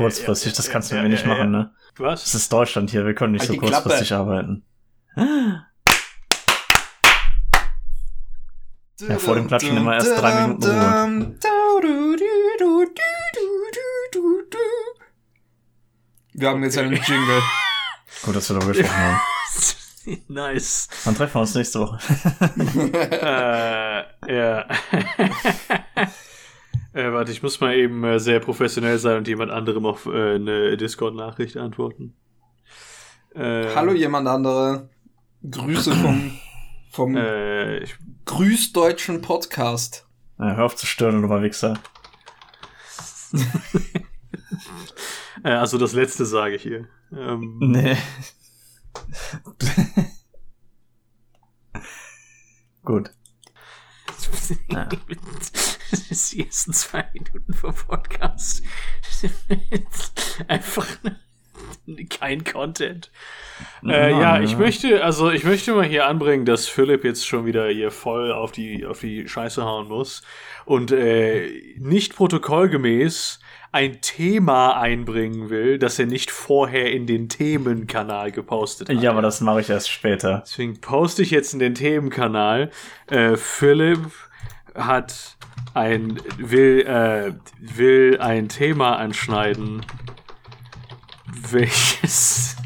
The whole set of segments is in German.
kurzfristig, das kannst du mir nicht machen, ne? Was? Das ist Deutschland hier, wir können nicht Halt so die Klappe. kurzfristig arbeiten. Ja, vor dem Klatschen immer erst drei Minuten Wir haben jetzt einen Jingle. Gut, dass wir darüber gesprochen haben. nice. Dann treffen wir uns nächste Woche. äh, ja. äh, warte, ich muss mal eben äh, sehr professionell sein und jemand anderem auf äh, eine Discord-Nachricht antworten. Äh, Hallo jemand andere. Grüße vom, vom Äh, ich, Grüßdeutschen Podcast. Ja, hör auf zu stören, du Wichser. äh, also das letzte sage ich hier. Ähm, Nee. Gut. Ja. Das ist die ersten zwei Minuten vom Podcast. Einfach kein Content. Äh, Mann, ja, ich möchte, also ich möchte mal hier anbringen, dass Philipp jetzt schon wieder hier voll auf die, auf die Scheiße hauen muss und äh, nicht protokollgemäß ein Thema einbringen will, das er nicht vorher in den Themenkanal gepostet hat. Ja, aber das mache ich erst später. Deswegen poste ich jetzt in den Themenkanal. Äh, Philipp hat ein will äh, will ein Thema anschneiden, welches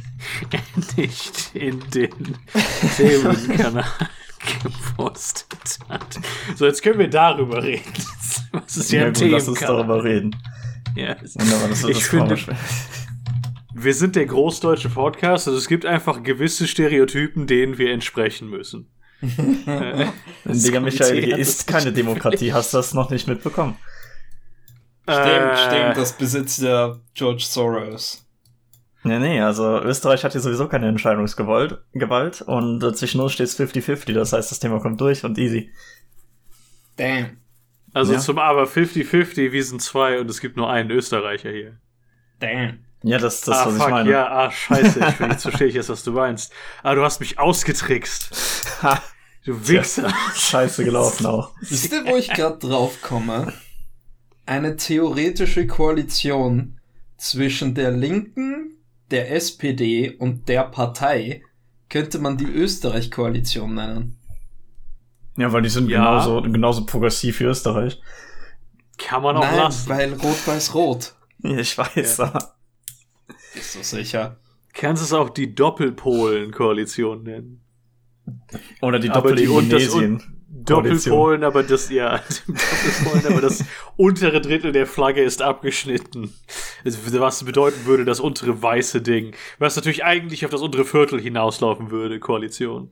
nicht in den Themenkanal gepostet hat. So, jetzt können wir darüber reden. Was ist ja, Ja, gut, lass uns darüber reden. Ja. Wunderbar, das wird Ich das finde-. Wir sind der großdeutsche Podcast, also es gibt einfach gewisse Stereotypen, denen wir entsprechen müssen. Äh, Digga, Michael, hier ist keine Demokratie. Hast du das noch nicht mitbekommen? Stimmt, Äh, stimmt, das besitzt ja George Soros. Nee, nee, also Österreich hat hier sowieso keine Entscheidungsgewalt Gewalt und äh, zwischen uns steht es 50-50, das heißt, das Thema kommt durch und easy. Damn. Also Ja. zum Aber 50-50, wir sind zwei und es gibt nur einen Österreicher hier. Damn. Ja, das ist das, ah, was fuck, ich meine. ja, ah, scheiße, ich, jetzt verstehe ich jetzt, was du meinst. Ah, du hast mich ausgetrickst. Du Wichser. scheiße gelaufen auch. Wisst ihr, wo ich gerade drauf komme? Eine theoretische Koalition zwischen der Linken, der SPD und der Partei könnte man die Österreich-Koalition nennen. Ja, weil die sind Ja. genauso, genauso progressiv wie Österreich. Kann man auch Nein, lassen. weil Rot-Weiß-Rot. Ja, Ich weiß, aber. Ist so sicher. Kannst es auch die Doppelpolen-Koalition nennen. Oder die Doppel-Indonesien. Doppelpolen, aber das, ja, Doppelpolen, aber das untere Drittel der Flagge ist abgeschnitten. Was bedeuten würde, das untere weiße Ding. Was natürlich eigentlich auf das untere Viertel hinauslaufen würde, Koalition.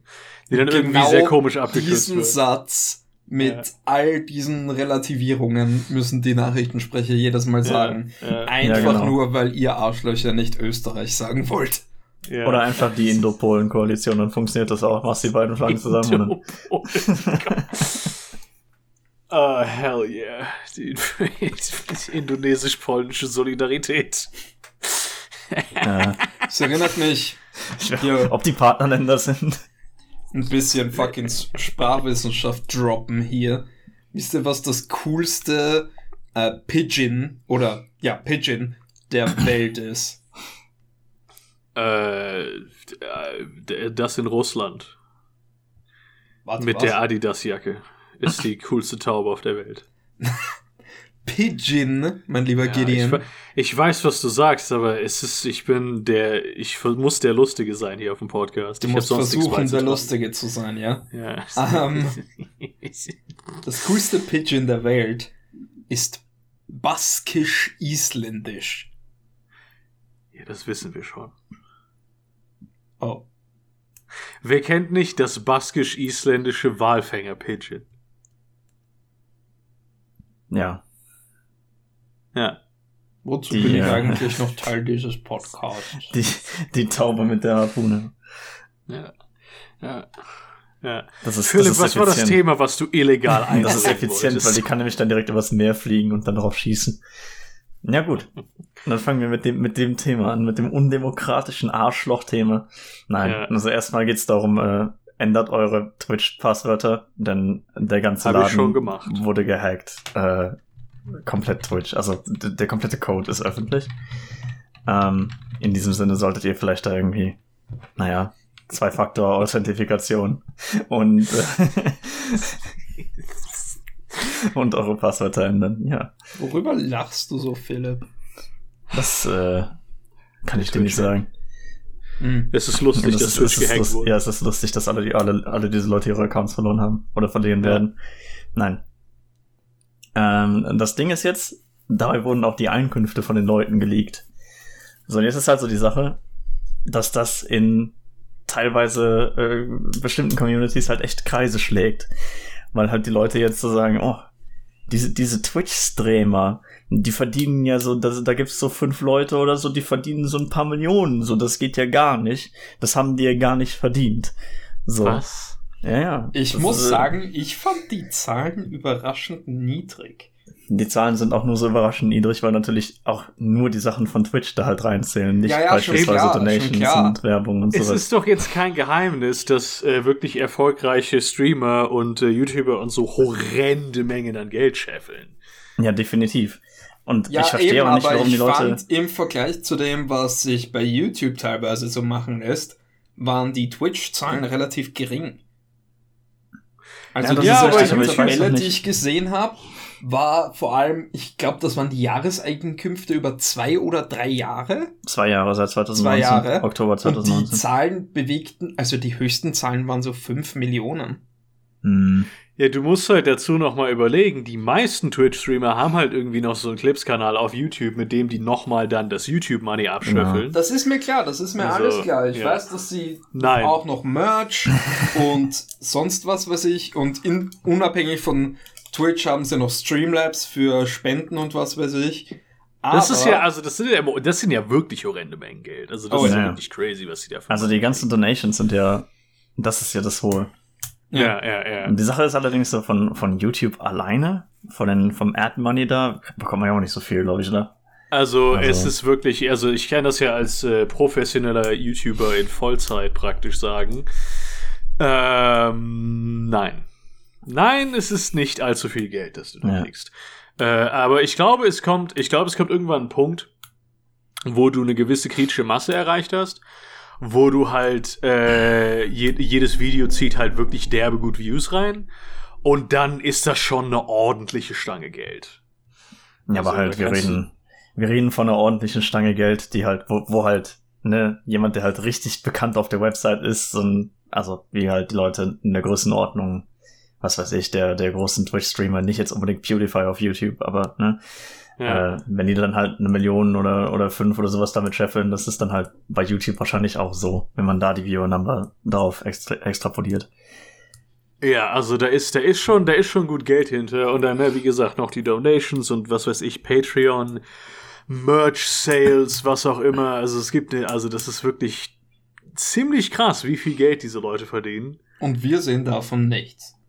Die dann irgendwie sehr komisch abgekürzt diesen wird. Satz mit Ja. all diesen Relativierungen müssen die Nachrichtensprecher jedes Mal sagen. ja, Einfach Ja, genau. nur, weil ihr Arschlöcher nicht Österreich sagen wollt. Ja. Oder einfach die Indo-Polen-Koalition, dann funktioniert das auch. Machst die beiden Flaggen zusammen. Dann, Oh, hell yeah. Die, die indonesisch-polnische Solidarität. ja. Das erinnert mich weiß, ob die Partnerländer sind. ein bisschen fucking Sprachwissenschaft droppen hier. Wisst ihr, was das coolste äh, Pigeon oder ja, Pigeon der Welt ist? Äh, äh, das in Russland. Warte, Mit was? der Adidas-Jacke. Ist die coolste Taube auf der Welt. Pigeon, mein lieber Ja, Gideon. ich, ich weiß, was du sagst, aber es ist, ich bin der, ich muss der Lustige sein hier auf dem Podcast. du ich musst versuchen, der. Lustige zu sein, ja? Ja. Ähm. Das coolste Pigeon der Welt ist baskisch-isländisch. ja, das wissen wir schon. Oh. Wer kennt nicht das baskisch-isländische Walfänger-Pigeon? Ja. Ja. Wozu Die, bin ich äh, eigentlich noch Teil dieses Podcasts? Die, die Taube mit der Harpune. Ja. Ja. ja. Das ist, Philipp, das ist was war das. Thema, was du illegal einbringen Das ist effizient, wolltest? weil die kann nämlich dann direkt übers Meer fliegen und dann drauf schießen. Ja gut. Dann fangen wir mit dem, mit dem Thema an, mit dem undemokratischen Arschloch-Thema. Nein, Ja. also erstmal geht's darum, äh, ändert eure Twitch-Passwörter, denn der ganze Hab Laden wurde gehackt. Äh, komplett Twitch. Also der komplette Code ist öffentlich. Ähm, in diesem Sinne solltet ihr vielleicht da irgendwie, naja, Zwei-Faktor-Authentifikation und, äh, und eure Passwörter ändern, ja. Worüber lachst du so, Philipp? Das äh, kann ich dir nicht sagen. Hm. Es ist lustig, das dass Twitch gehackt lust, wurde. Ja, es ist lustig, dass alle, die, alle, alle diese Leute ihre Accounts verloren haben oder verlieren ja. werden. Nein. Ähm, das Ding ist jetzt, dabei wurden auch die Einkünfte von den Leuten geleakt. So, und jetzt ist halt so die Sache, dass das in teilweise äh, bestimmten Communities halt echt Kreise schlägt. Weil halt die Leute jetzt so sagen, oh, diese, diese Twitch-Streamer, die verdienen ja so, da, da gibt's so fünf Leute oder so, die verdienen so ein paar Millionen, so, das geht ja gar nicht. Das haben die ja gar nicht verdient. So. Was? Ja, ja. Ich muss ist, äh, sagen, ich fand die Zahlen überraschend niedrig. Die Zahlen sind auch nur so überraschend niedrig, weil natürlich auch nur die Sachen von Twitch da halt reinzählen, nicht ja, ja, beispielsweise klar, Donations und Werbung und so. Es ist doch jetzt kein Geheimnis, dass äh, wirklich erfolgreiche Streamer und äh, YouTuber und so horrende Mengen an Geld scheffeln. Ja, definitiv. Und ja, ich verstehe eben, auch nicht, warum ich die Leute. Fand, Im Vergleich zu dem, was sich bei YouTube teilweise so machen lässt, waren die Twitch-Zahlen relativ gering. Also ja, diese ja, Tabelle, die ich gesehen habe, war vor allem, ich glaube, das waren die Jahreseinkünfte über zwei oder drei Jahre. Zwei Jahre seit 2019. Zwei Jahre. Oktober 2019. Und die Zahlen bewegten, also die höchsten Zahlen waren so fünf Millionen. Hm. Ja, du musst halt dazu nochmal überlegen, die meisten Twitch-Streamer haben halt irgendwie noch so einen Clips-Kanal auf YouTube, mit dem die nochmal dann das YouTube-Money abschöffeln. Ja. Das ist mir klar, das ist mir also, alles klar. Ich ja. weiß, dass sie Nein. auch noch Merch und sonst was weiß ich und in, unabhängig von Twitch haben sie noch Streamlabs für Spenden und was weiß ich. Aber das ist ja, also das sind ja, das sind ja wirklich horrende Mengen Geld. Also das oh, ist ja wirklich crazy, was sie dafür Also die ganzen Donations sind ja, das ist ja das Hohe. Ja, ja, ja. Und die Sache ist allerdings so von, von YouTube alleine, von den, vom Ad Money da, bekommt man ja auch nicht so viel, glaube ich, oder? Also, also, es ist wirklich, also ich kann das ja als äh, professioneller YouTuber in Vollzeit praktisch sagen. Ähm, nein. Nein, es ist nicht allzu viel Geld, das du da ja. kriegst. Äh, aber ich glaube, es kommt, ich glaube, es kommt irgendwann ein Punkt, wo du eine gewisse kritische Masse erreicht hast wo du halt äh, je, jedes Video zieht halt wirklich derbe gut Views rein und dann ist das schon eine ordentliche Stange Geld. Ja, also, aber halt, wir reden, wir reden von einer ordentlichen Stange Geld, die halt, wo, wo halt, ne, jemand, der halt richtig bekannt auf der Website ist, ein, also wie halt die Leute in der Größenordnung, was weiß ich, der, der großen Twitch-Streamer, nicht jetzt unbedingt PewDiePie auf YouTube, aber, ne, ja. Äh, wenn die dann halt eine Million oder, oder fünf oder sowas damit scheffeln, das ist dann halt bei YouTube wahrscheinlich auch so, wenn man da die Viewer-Number darauf extra, extrapoliert. Ja, also da ist, da ist schon, da ist schon gut Geld hinter und dann, ne, wie gesagt, noch die Donations und was weiß ich, Patreon, Merch Sales, was auch immer. Also es gibt, ne, also das ist wirklich ziemlich krass, wie viel Geld diese Leute verdienen. Und wir sehen davon nichts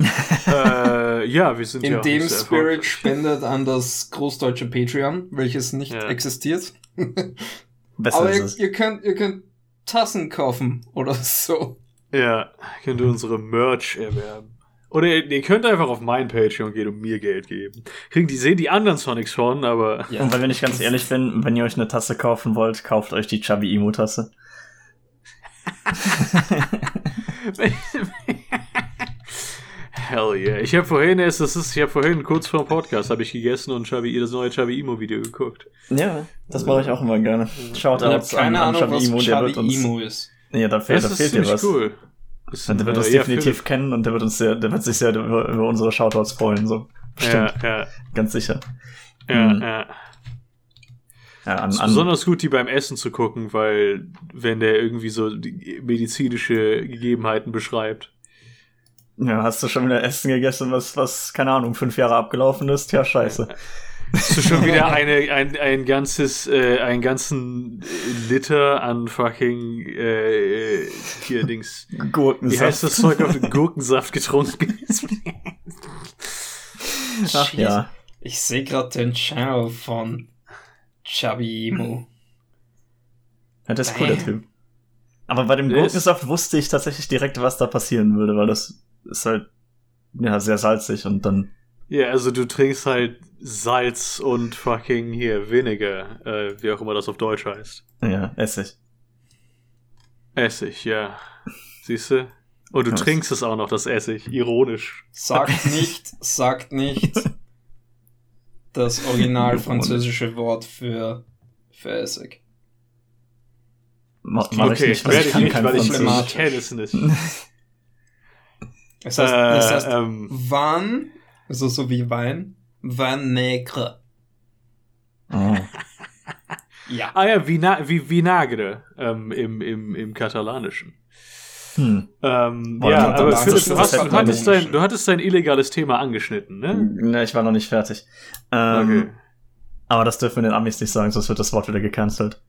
äh, ja, wir sind In ja dem Spirit spendet an das großdeutsche Patreon, welches nicht ja. existiert. Besser Aber ihr, ihr könnt, ihr könnt Tassen kaufen oder so. Ja, könnt ihr unsere Merch erwerben. Oder ihr, ihr, könnt einfach auf mein Patreon gehen und mir Geld geben. Kriegen die sehen die anderen Sonics schon, aber. Ja. Und wenn ich ganz ehrlich bin, wenn ihr euch eine Tasse kaufen wollt, kauft euch die Chubby Emo Tasse. Hell yeah. Ich habe vorhin erst, das ist, ich habe vorhin kurz vor dem Podcast habe ich gegessen und Chabi, das neue Chabi Imo Video geguckt. Ja, das mache ich auch immer gerne. Schaut aus an, an Chabi Imo, der wird uns. Imo ist. Ja, da fehlt, da fehlt dir was. cool. Das der wird uns äh, definitiv ja, kennen und der wird uns sehr, der wird sich sehr über, über unsere Shoutouts freuen, so. Bestimmt. Ja, ja. Ganz sicher. Ja, mhm. ja. Ja, an, es ist besonders gut, die beim Essen zu gucken, weil wenn der irgendwie so die medizinische Gegebenheiten beschreibt. Ja, hast du schon wieder Essen gegessen, was, was, keine Ahnung, fünf Jahre abgelaufen ist? Ja, scheiße. Hast du schon wieder eine, ein, ein ganzes, äh, einen ganzen Liter an fucking, äh, hier Dings. Gurkensaft. Wie heißt das Zeug auf den Gurkensaft getrunken? Ach ja. Ich sehe gerade den Channel von Chubby Emo. Ja, das ist cool, der Typ. Aber bei dem Gurkensaft wusste ich tatsächlich direkt, was da passieren würde, weil das ist halt ja sehr salzig und dann Ja, also du trinkst halt Salz und fucking hier Vinegar, äh, wie auch immer das auf Deutsch heißt. Ja, Essig. Essig, ja. Siehst du? Und du Was? trinkst es auch noch, das Essig. Ironisch. Sagt nicht, sagt nicht das original französische Wort für, für Essig. Ma mach ich okay, nicht, weil werde ich ich kann nicht, kein weil ich, ich kenne es nicht. Es heißt, es heißt äh, ähm, Wein, also so wie Wein, Vin Negre. Oh. Ja. ah ja, Vina wie Vinagre ähm, im, im, im Katalanischen. Hm. Ähm, ja, aber Philipp, du, hast, hattest dein, du hattest dein illegales Thema angeschnitten, ne? Ne, ich war noch nicht fertig. Ähm, Okay. Aber das dürfen wir den Amis nicht sagen, sonst wird das Wort wieder gecancelt.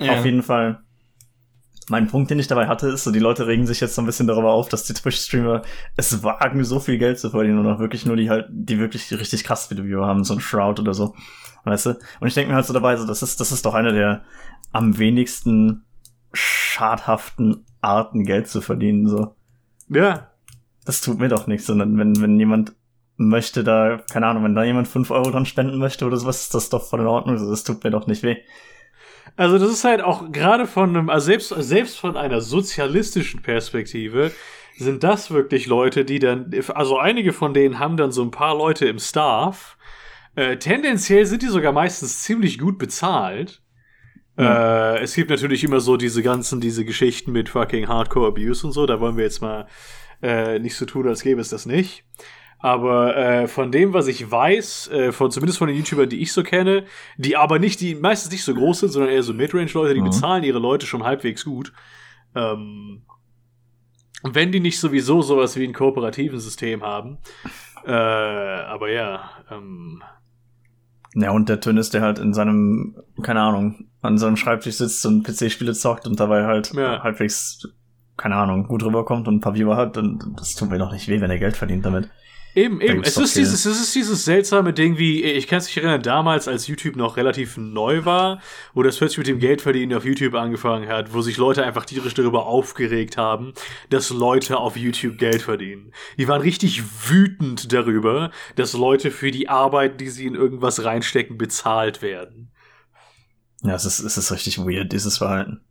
ja. Auf jeden Fall. Mein Punkt, den ich dabei hatte, ist so, die Leute regen sich jetzt so ein bisschen darüber auf, dass die Twitch-Streamer es wagen, so viel Geld zu verdienen und auch wirklich nur die halt, die wirklich richtig krass Video haben, so ein Shroud oder so. Weißt du? Und ich denke mir halt so dabei, so, das ist, das ist doch eine der am wenigsten schadhaften Arten, Geld zu verdienen, so. Ja, Das tut mir doch nichts, sondern wenn, wenn jemand möchte da, keine Ahnung, wenn da jemand fünf Euro dran spenden möchte oder sowas, ist das doch voll in Ordnung, so, das tut mir doch nicht weh. Also das ist halt auch gerade von einem, also selbst, selbst von einer sozialistischen Perspektive sind das wirklich Leute, die dann, also einige von denen haben dann so ein paar Leute im Staff. Äh, tendenziell sind die sogar meistens ziemlich gut bezahlt. Äh, es gibt natürlich immer so diese ganzen, diese Geschichten mit fucking Hardcore Abuse und so. Da wollen wir jetzt mal äh, nicht so tun, als gäbe es das nicht. Aber äh, von dem, was ich weiß, äh, von zumindest von den YouTubern, die ich so kenne, die aber nicht, die meistens nicht so groß sind, sondern eher so Midrange-Leute, die Mhm. bezahlen ihre Leute schon halbwegs gut. Ähm, wenn die nicht sowieso sowas wie ein kooperativen System haben. Äh, aber ja, ähm, Ja, und der Tön ist, der halt in seinem, keine Ahnung, an seinem Schreibtisch sitzt und PC-Spiele zockt und dabei halt Ja. halbwegs, keine Ahnung, gut rüberkommt und ein paar Viewer hat, dann das tut mir doch nicht weh, wenn er Geld verdient damit. Eben, eben. Es ist, dieses, es ist dieses seltsame Ding, wie, ich kann es mich erinnern, damals, als YouTube noch relativ neu war, wo das plötzlich mit dem Geldverdienen auf YouTube angefangen hat, wo sich Leute einfach tierisch darüber aufgeregt haben, dass Leute auf YouTube Geld verdienen. Die waren richtig wütend darüber, dass Leute für die Arbeit, die sie in irgendwas reinstecken, bezahlt werden. Ja, es ist, es ist richtig weird, dieses Verhalten.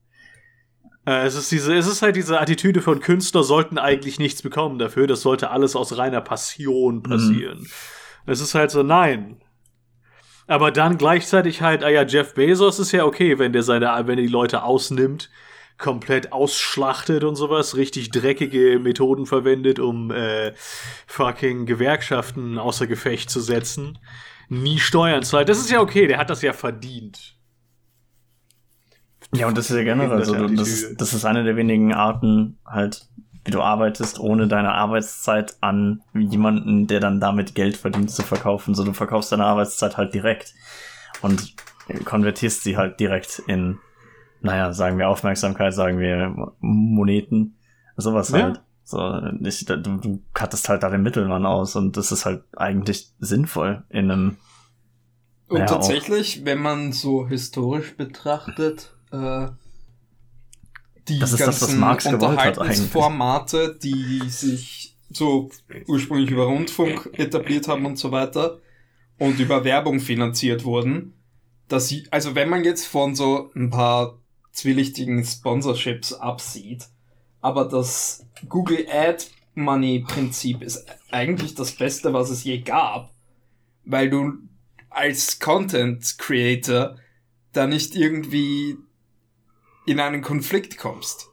Äh, es, ist diese, es ist halt diese Attitüde von Künstler sollten eigentlich nichts bekommen dafür, das sollte alles aus reiner Passion passieren. Es ist halt so, nein. Aber dann gleichzeitig halt, ah ja, Jeff Bezos ist ja okay, wenn der seine, wenn er die Leute ausnimmt, komplett ausschlachtet und sowas, richtig dreckige Methoden verwendet, um äh, fucking Gewerkschaften außer Gefecht zu setzen, nie Steuern zahlt. Das ist ja okay, der hat das ja verdient. Ja, und das ist ja generell Das so, du- das das ist eine der wenigen Arten, halt, wie du arbeitest, ohne deine Arbeitszeit an jemanden, der dann damit Geld verdient, zu verkaufen. So, du verkaufst deine Arbeitszeit halt direkt und konvertierst sie halt direkt in, naja, sagen wir Aufmerksamkeit, sagen wir Moneten, sowas Ja. halt. So, nicht, du, du cuttest halt da den Mittelmann aus und das ist halt eigentlich sinnvoll in einem, Und Ja, auch. tatsächlich, wenn man so historisch betrachtet, äh, die Das ist das, was ganzen Marx Unterhaltungsformate, die sich so ursprünglich über Rundfunk etabliert haben und so weiter und über Werbung finanziert wurden, dass sie, also wenn man jetzt von so ein paar zwielichtigen Sponsorships absieht, aber das Google Ad Money Prinzip ist eigentlich das Beste, was es je gab, weil du als Content Creator da nicht irgendwie in einen Konflikt kommst.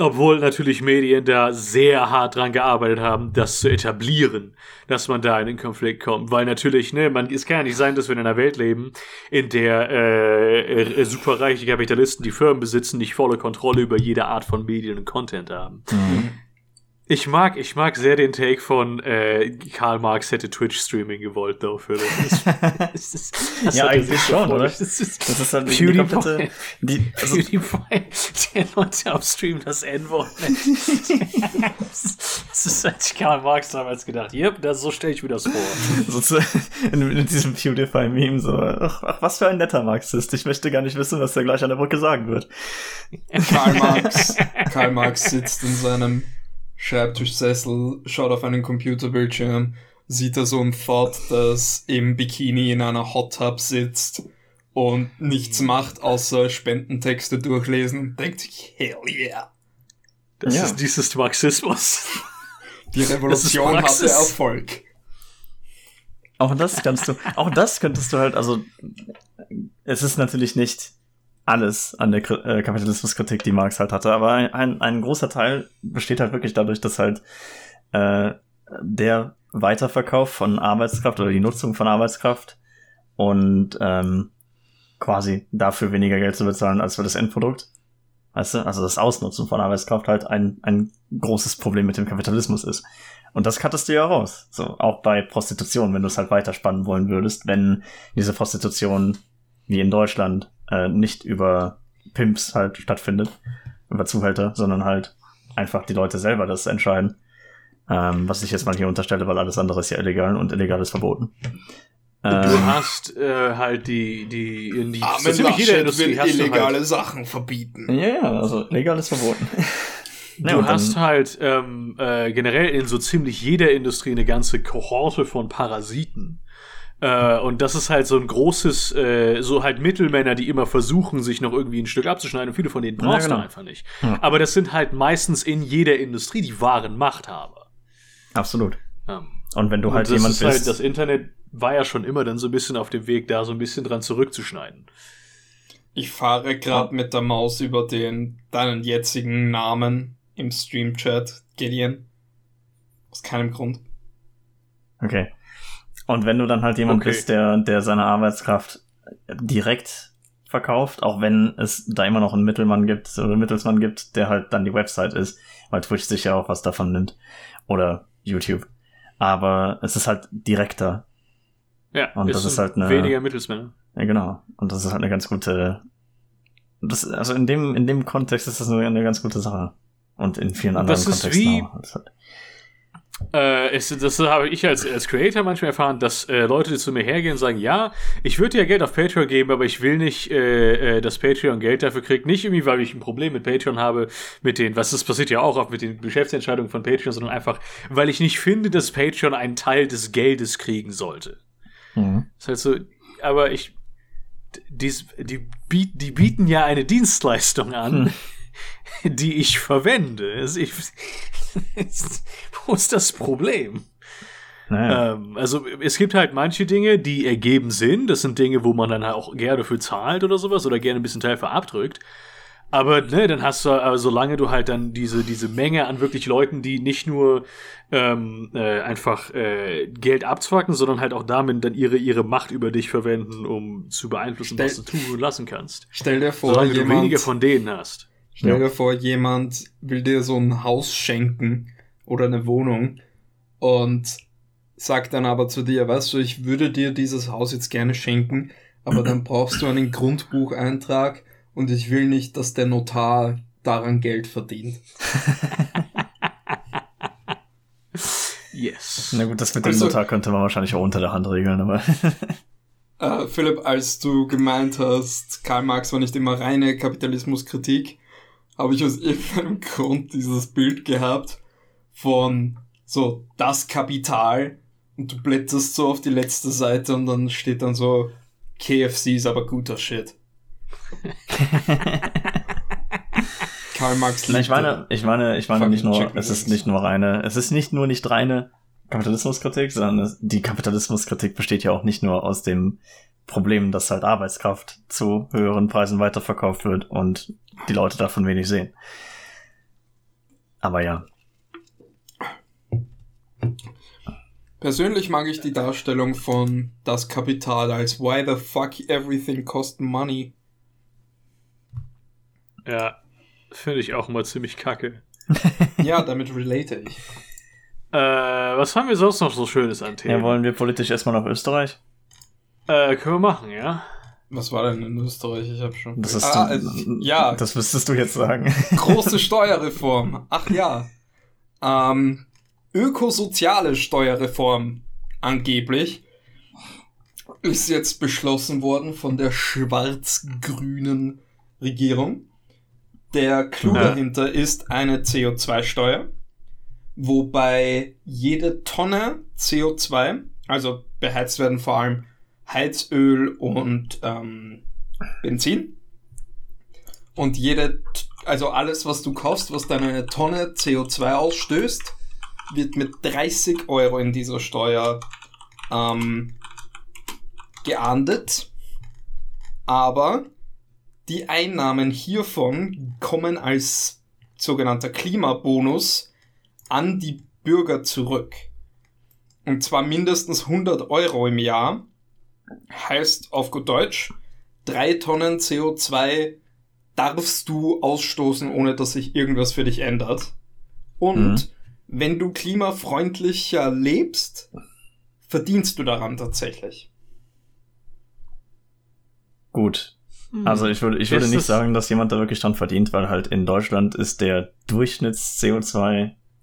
Obwohl natürlich Medien da sehr hart dran gearbeitet haben, das zu etablieren, dass man da in den Konflikt kommt. Weil natürlich, ne, man, es kann ja nicht sein, dass wir in einer Welt leben, in der äh, äh, superreiche Kapitalisten, die Firmen besitzen, nicht volle Kontrolle über jede Art von Medien und Content haben. Ich mag, ich mag sehr den Take von äh, Karl Marx hätte Twitch-Streaming gewollt, Philipp. Das, das, ist- das Ja, eigentlich schon, oder? Das ist, Das ist halt die PewDiePie. komplette, die, also, PewDiePie, der Leute auf Stream das N-Wort das ist, ich Karl Marx damals gedacht, yep, das, so stelle ich mir das vor. so zu, in, in diesem PewDiePie-Meme so, ach, ach, was für ein netter Marxist. Ich möchte gar nicht wissen, was der gleich an der Brücke sagen wird. Karl Marx, Karl Marx sitzt in seinem Schreibtischsessel, schaut auf einen Computerbildschirm sieht er so ein Thought, das im Bikini in einer Hot Tub sitzt und nichts macht, außer Spendentexte durchlesen und denkt sich, hell yeah. Das Ja. ist dieses Marxismus. Die Revolution hatte. Erfolg. Auch das kannst du, auch das könntest du halt, also es ist natürlich nicht alles an der äh, Kapitalismuskritik, die Marx halt hatte, aber ein, ein, ein großer Teil besteht halt wirklich dadurch, dass halt äh, der Weiterverkauf von Arbeitskraft oder die Nutzung von Arbeitskraft und ähm, quasi dafür weniger Geld zu bezahlen als für das Endprodukt. Weißt du, also das Ausnutzen von Arbeitskraft halt ein, ein großes Problem mit dem Kapitalismus ist. Und das kattest du ja raus. So, auch bei Prostitution, wenn du es halt weiterspannen wollen würdest, wenn diese Prostitution wie in Deutschland äh, nicht über Pimps halt stattfindet, über Zuhälter, sondern halt einfach die Leute selber das entscheiden. Ähm, was ich jetzt mal hier unterstelle, weil alles andere ist ja illegal und illegal ist verboten. Du Ähm, hast äh, halt die, die, in die, so Armin ziemlich jeder Industrie will illegale halt, Sachen verbieten. ja, ja, also legal ist verboten. Ja, du dann- hast halt ähm, äh, generell in so ziemlich jeder Industrie eine ganze Kohorte von Parasiten. Äh, und das ist halt so ein großes, äh, so halt Mittelmänner, die immer versuchen, sich noch irgendwie ein Stück abzuschneiden. Und viele von denen brauchst genau. du einfach nicht. Ja. Aber das sind halt meistens in jeder Industrie die wahren Machthaber. Absolut. Ähm, Und wenn du halt jemand halt, bist, das Internet war ja schon immer dann so ein bisschen auf dem Weg, da so ein bisschen dran zurückzuschneiden. Ich fahre gerade mit der Maus über den deinen jetzigen Namen im Streamchat, Gideon. Aus keinem Grund. Okay. Und wenn du dann halt jemand Okay. bist, der, der seine Arbeitskraft direkt verkauft, auch wenn es da immer noch einen Mittelmann gibt oder einen Mittelsmann gibt, der halt dann die Website ist, weil Twitch sich ja auch was davon nimmt. Oder YouTube. Aber es ist halt direkter. Ja, Und das ist halt eine- weniger Mittelsmänner. Ja, genau. Und das ist halt eine ganz gute. Das, also in dem, in dem Kontext ist das eine, eine ganz gute Sache. Und in vielen anderen Das ist Kontexten wie- auch. Äh, es, das habe ich als, als Creator manchmal erfahren, dass äh, Leute die zu mir hergehen und sagen, ja, ich würde dir ja Geld auf Patreon geben, aber ich will nicht, äh, äh, dass Patreon Geld dafür kriegt. Nicht irgendwie, weil ich ein Problem mit Patreon habe, mit den, was das passiert ja auch oft mit den Geschäftsentscheidungen von Patreon, sondern einfach, weil ich nicht finde, dass Patreon einen Teil des Geldes kriegen sollte. Mhm. Das halt so, aber ich, die, biet, die bieten ja eine Dienstleistung an, die ich verwende. Wo ist das Problem? Naja. Ähm, also es gibt halt manche Dinge, die ergeben Sinn. Das sind Dinge, wo man dann halt auch gerne für zahlt oder sowas oder gerne ein bisschen Teil für abdrückt. Aber ne, dann hast du, aber solange du halt dann diese, diese Menge an wirklich Leuten, die nicht nur ähm, äh, einfach äh, Geld abzwacken, sondern halt auch damit dann ihre, ihre Macht über dich verwenden, um zu beeinflussen, was du Stell- tun und lassen kannst. Stell dir vor, Solange du jemand, wenige von denen hast. Stell Ja. dir vor, jemand will dir so ein Haus schenken oder eine Wohnung und sagt dann aber zu dir, weißt du, ich würde dir dieses Haus jetzt gerne schenken, aber dann brauchst du einen Grundbucheintrag und ich will nicht, dass der Notar daran Geld verdient. Yes. Na gut, das mit Also- dem Notar könnte man wahrscheinlich auch unter der Hand regeln, aber Äh, Philipp, als du gemeint hast, Karl Marx war nicht immer reine Kapitalismuskritik, habe ich aus irgendeinem Grund dieses Bild gehabt von so das Kapital und du blätterst so auf die letzte Seite und dann steht dann so KFC ist aber guter Shit. Karl Marx Na, ich liebte- meine, ich meine, ich meine Fucking nicht nur, Chicken es ist nicht nur reine, es ist nicht nur nicht reine Kapitalismuskritik, sondern die Kapitalismuskritik besteht ja auch nicht nur aus dem Problem, dass halt Arbeitskraft zu höheren Preisen weiterverkauft wird und die Leute davon wenig sehen. Aber ja, Persönlich mag ich die Darstellung von das Kapital als Why the fuck everything cost money. Ja, finde ich auch mal ziemlich kacke. Ja, damit relate ich. Äh, was haben wir sonst noch so Schönes an Themen? ja, wollen wir politisch erstmal nach Österreich? Äh, können wir machen, ja? Was war denn in Österreich? Ich habe schon. Das ist ah, du, äh, ja, das müsstest du jetzt sagen. große Steuerreform. Ach ja. Ähm, ökosoziale Steuerreform angeblich ist jetzt beschlossen worden von der schwarz-grünen Regierung. Der Clou Ja. dahinter ist eine CO2-Steuer, wobei jede Tonne CO2, also beheizt werden vor allem Heizöl und ähm, Benzin. Und jede, also alles, was du kaufst, was dann eine Tonne CO2 ausstößt, wird mit 30 Euro in dieser Steuer ähm, geahndet. Aber die Einnahmen hiervon kommen als sogenannter Klimabonus an die Bürger zurück. Und zwar mindestens 100 Euro im Jahr. Heißt auf gut Deutsch, drei Tonnen CO2 darfst du ausstoßen, ohne dass sich irgendwas für dich ändert. Und mhm. wenn du klimafreundlicher lebst, verdienst du daran tatsächlich. Gut. Also ich würde, ich würde nicht sagen, dass jemand da wirklich dran verdient, weil halt in Deutschland ist der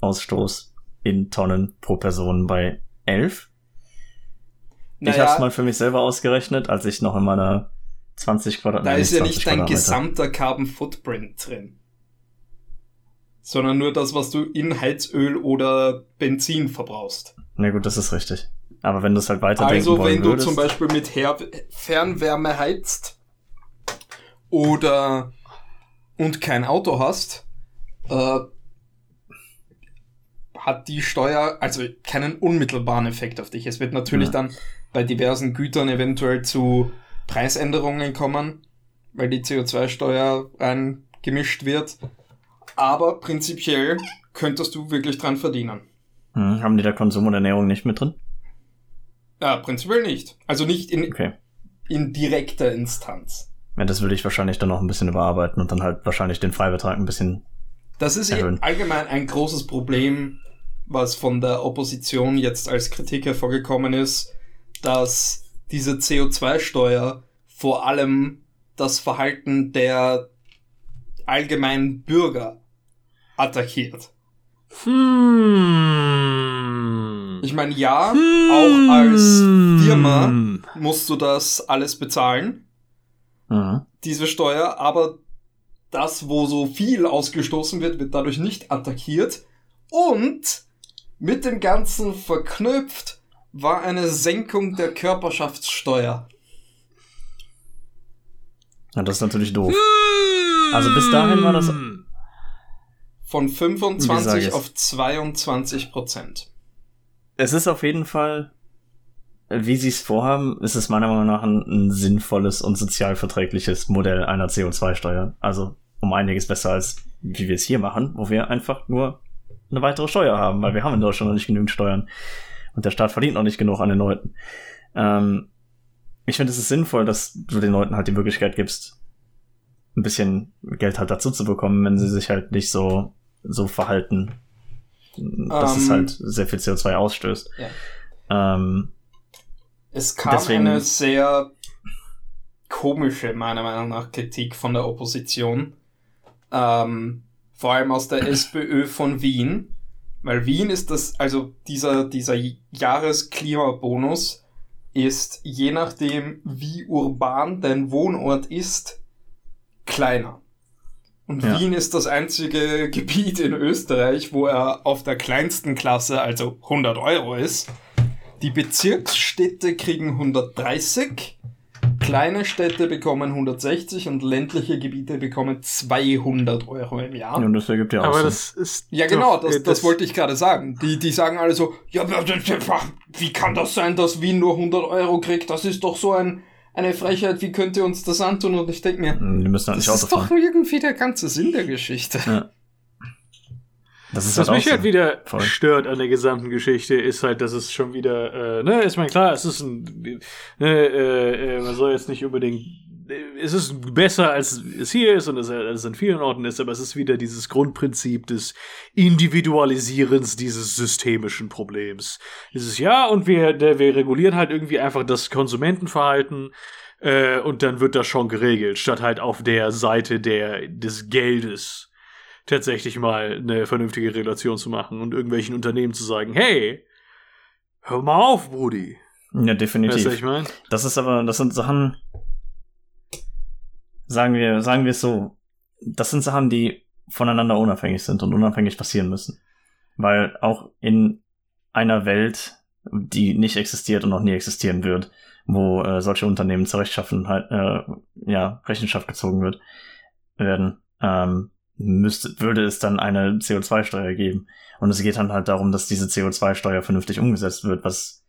Durchschnitts-CO2-Ausstoß in Tonnen pro Person bei 11. Naja, ich habe es mal für mich selber ausgerechnet, als ich noch in meiner 20 Quadratmeter. Da ist ja nicht dein gesamter Carbon Footprint drin. Sondern nur das, was du in Heizöl oder Benzin verbrauchst. Na gut, das ist richtig. Aber wenn du es halt weiter Also wenn du würdest, zum Beispiel mit Her Fernwärme heizt oder und kein Auto hast, äh, hat die Steuer also keinen unmittelbaren Effekt auf dich. Es wird natürlich ja. dann bei diversen Gütern eventuell zu Preisänderungen kommen, weil die CO2-Steuer reingemischt wird. Aber prinzipiell könntest du wirklich dran verdienen. Hm, haben die da Konsum und Ernährung nicht mit drin? Ja, prinzipiell nicht. Also nicht in, okay. in direkter Instanz. Ja, das würde ich wahrscheinlich dann noch ein bisschen überarbeiten und dann halt wahrscheinlich den Freibetrag ein bisschen. Das ist erhöhen. allgemein ein großes Problem, was von der Opposition jetzt als Kritik hervorgekommen ist, dass diese CO2-Steuer vor allem das Verhalten der allgemeinen Bürger attackiert. Hm. Ich meine, ja, hm. auch als Firma musst du das alles bezahlen. Mhm. Diese Steuer, aber das, wo so viel ausgestoßen wird, wird dadurch nicht attackiert. Und mit dem Ganzen verknüpft war eine Senkung der Körperschaftssteuer. Ja, das ist natürlich doof. Also bis dahin war das von 25 auf 22 Prozent. Es ist auf jeden Fall, wie sie es vorhaben, ist es meiner Meinung nach ein, ein sinnvolles und sozialverträgliches Modell einer CO2-Steuer. Also um einiges besser als wie wir es hier machen, wo wir einfach nur eine weitere Steuer haben, weil wir haben in Deutschland noch nicht genügend Steuern. Und der Staat verdient noch nicht genug an den Leuten. Ähm, ich finde, es ist sinnvoll, dass du den Leuten halt die Möglichkeit gibst, ein bisschen Geld halt dazu zu bekommen, wenn sie sich halt nicht so, so verhalten, dass um, es ähm, halt sehr viel CO2 ausstößt. Ja. Ähm, es kam deswegen, eine sehr komische, meiner Meinung nach, Kritik von der Opposition. Ähm, vor allem aus der SPÖ von Wien, weil Wien ist das, also dieser, dieser Jahresklimabonus ist je nachdem, wie urban dein Wohnort ist, kleiner. Und ja. Wien ist das einzige Gebiet in Österreich, wo er auf der kleinsten Klasse, also 100 Euro ist. Die Bezirksstädte kriegen 130 Kleine Städte bekommen 160 und ländliche Gebiete bekommen 200 Euro im Jahr. Ja, und das ergibt ja auch Aber Sinn. das ist. Ja, genau, das, das, das wollte ich gerade sagen. Die, die sagen alle so, ja, wie kann das sein, dass Wien nur 100 Euro kriegt? Das ist doch so ein, eine Frechheit, wie könnt ihr uns das antun? Und ich denke mir, hm, die müssen halt das ist doch irgendwie der ganze Sinn der Geschichte. Ja. Das ist Was halt mich halt wieder Voll. stört an der gesamten Geschichte, ist halt, dass es schon wieder, äh, ne, ist mir klar, es ist ein, ne, äh, äh, man soll jetzt nicht unbedingt, es ist besser, als es hier ist und es, als es in vielen Orten ist, aber es ist wieder dieses Grundprinzip des Individualisierens dieses systemischen Problems. Dieses, ja, und wir, der, wir regulieren halt irgendwie einfach das Konsumentenverhalten, äh, und dann wird das schon geregelt, statt halt auf der Seite der, des Geldes tatsächlich mal eine vernünftige Relation zu machen und irgendwelchen Unternehmen zu sagen, hey, hör mal auf, Brudi. Ja, definitiv. Weißt du, ich mein? Das ist aber, das sind Sachen, sagen wir, sagen wir es so, das sind Sachen, die voneinander unabhängig sind und unabhängig passieren müssen. Weil auch in einer Welt, die nicht existiert und noch nie existieren wird, wo äh, solche Unternehmen zur Rechtschaffen halt, äh, ja, Rechenschaft gezogen wird, werden, ähm, müsste, würde es dann eine CO2-Steuer geben. Und es geht dann halt darum, dass diese CO2-Steuer vernünftig umgesetzt wird, was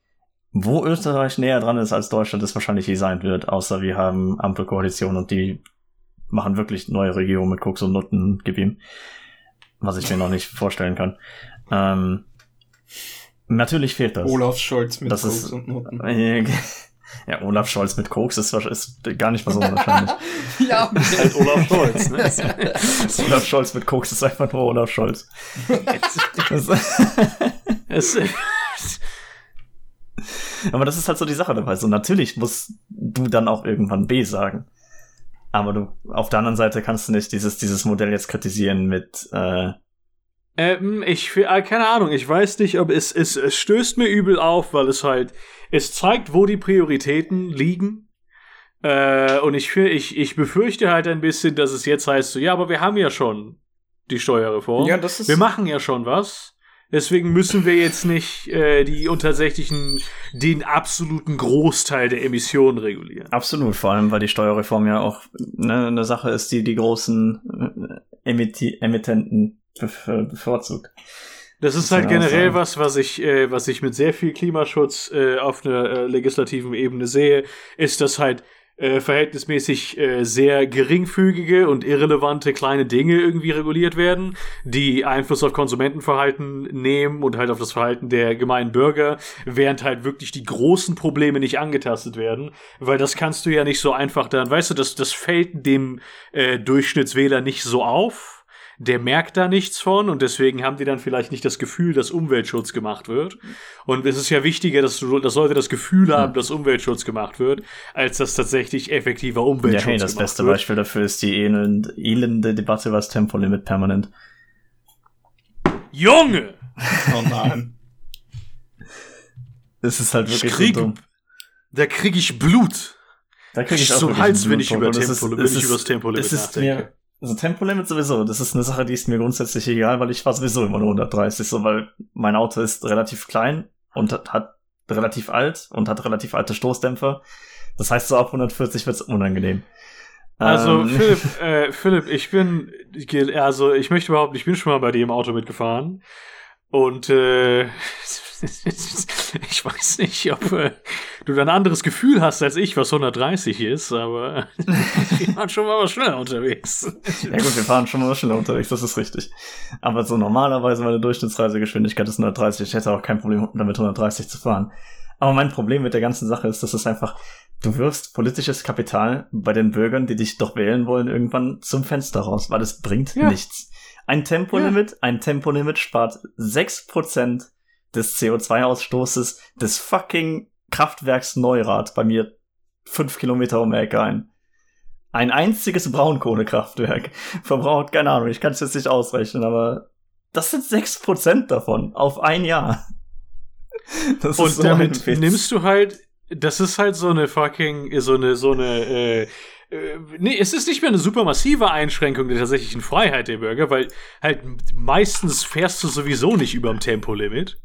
wo Österreich näher dran ist als Deutschland es wahrscheinlich je sein wird, außer wir haben Ampelkoalition und die machen wirklich neue Regierungen mit Koks und Nutten, gib ihm. Was ich mir noch nicht vorstellen kann. Ähm, natürlich fehlt das. Olaf Scholz mit das Koks ist, und Noten. Ja, Olaf Scholz mit Koks ist, ist gar nicht mal so wahrscheinlich. ja, Ist halt Olaf Scholz, ne? Olaf Scholz mit Koks ist einfach nur Olaf Scholz. Es, Aber das ist halt so die Sache dabei. So, natürlich musst du dann auch irgendwann B sagen. Aber du, auf der anderen Seite kannst du nicht dieses, dieses Modell jetzt kritisieren mit, äh, Ähm, ich, äh, keine Ahnung, ich weiß nicht, ob es, es, es stößt mir übel auf, weil es halt, es zeigt, wo die Prioritäten liegen. Äh, und ich, ich, ich befürchte halt ein bisschen, dass es jetzt heißt, so, ja, aber wir haben ja schon die Steuerreform. Ja, das ist- Wir machen ja schon was. Deswegen müssen wir jetzt nicht äh, die untatsächlichen, den absoluten Großteil der Emissionen regulieren. absolut, vor allem, weil die Steuerreform ja auch ne, eine Sache ist, die die großen äh, Emitti Emittenten bevorzugt. Das ist halt generell sagen. was, was ich, äh, was ich mit sehr viel Klimaschutz äh, auf einer äh, legislativen Ebene sehe, ist, dass halt äh, verhältnismäßig äh, sehr geringfügige und irrelevante kleine Dinge irgendwie reguliert werden, die Einfluss auf Konsumentenverhalten nehmen und halt auf das Verhalten der gemeinen Bürger, während halt wirklich die großen Probleme nicht angetastet werden, weil das kannst du ja nicht so einfach dann, weißt du, das, das fällt dem äh, Durchschnittswähler nicht so auf der merkt da nichts von und deswegen haben die dann vielleicht nicht das Gefühl, dass Umweltschutz gemacht wird. Und es ist ja wichtiger, dass, du, dass Leute das Gefühl haben, dass Umweltschutz gemacht wird, als dass tatsächlich effektiver Ja, Umweltschutz hey, das gemacht beste wird. Beispiel dafür ist die elende, elende Debatte über das Tempolimit permanent. Junge! oh nein. Es ist halt Ich wirklich krieg, so dumm. da krieg ich Blut. Da krieg ich auch zum wirklich Hals, wenn ich über Blutdruck. Und es Tempo- ist- wenn ich ist- über das Tempolimit es ist nachdenke. Mir, also Tempolimit sowieso, das ist eine Sache, die ist mir grundsätzlich egal, weil ich fahre sowieso immer nur 130, so, weil mein Auto ist relativ klein und hat, hat relativ alt und hat relativ alte Stoßdämpfer. Das heißt, so ab 140 wird's unangenehm. Also Ähm, Philipp, äh, Philipp, ich bin, also ich möchte überhaupt, ich bin schon mal bei dir im Auto mitgefahren und äh, ich weiß nicht, ob äh, du da ein anderes Gefühl hast als ich, was 130 ist, aber wir waren schon mal was schneller unterwegs. Ja gut, wir fahren schon mal schneller unterwegs, das ist richtig. Aber so normalerweise meine Durchschnittsreisegeschwindigkeit ist 130. Ich hätte auch kein Problem damit 130 zu fahren. Aber mein Problem mit der ganzen Sache ist, dass es einfach, du wirfst politisches Kapital bei den Bürgern, die dich doch wählen wollen, irgendwann zum Fenster raus, weil es bringt Ja. nichts. Ein Tempolimit, ein Tempolimit spart 6% des CO2-Ausstoßes des fucking Kraftwerks Neurath bei mir fünf Kilometer um die Ecke ein. Ein einziges Braunkohlekraftwerk verbraucht, keine Ahnung, ich kann es jetzt nicht ausrechnen, aber das sind 6% davon auf ein Jahr. Das Und so damit nimmst du halt, das ist halt so eine fucking, so eine, so eine, äh, äh, nee, es ist nicht mehr eine super massive Einschränkung der tatsächlichen Freiheit der Bürger, weil halt meistens fährst du sowieso nicht über dem Tempolimit.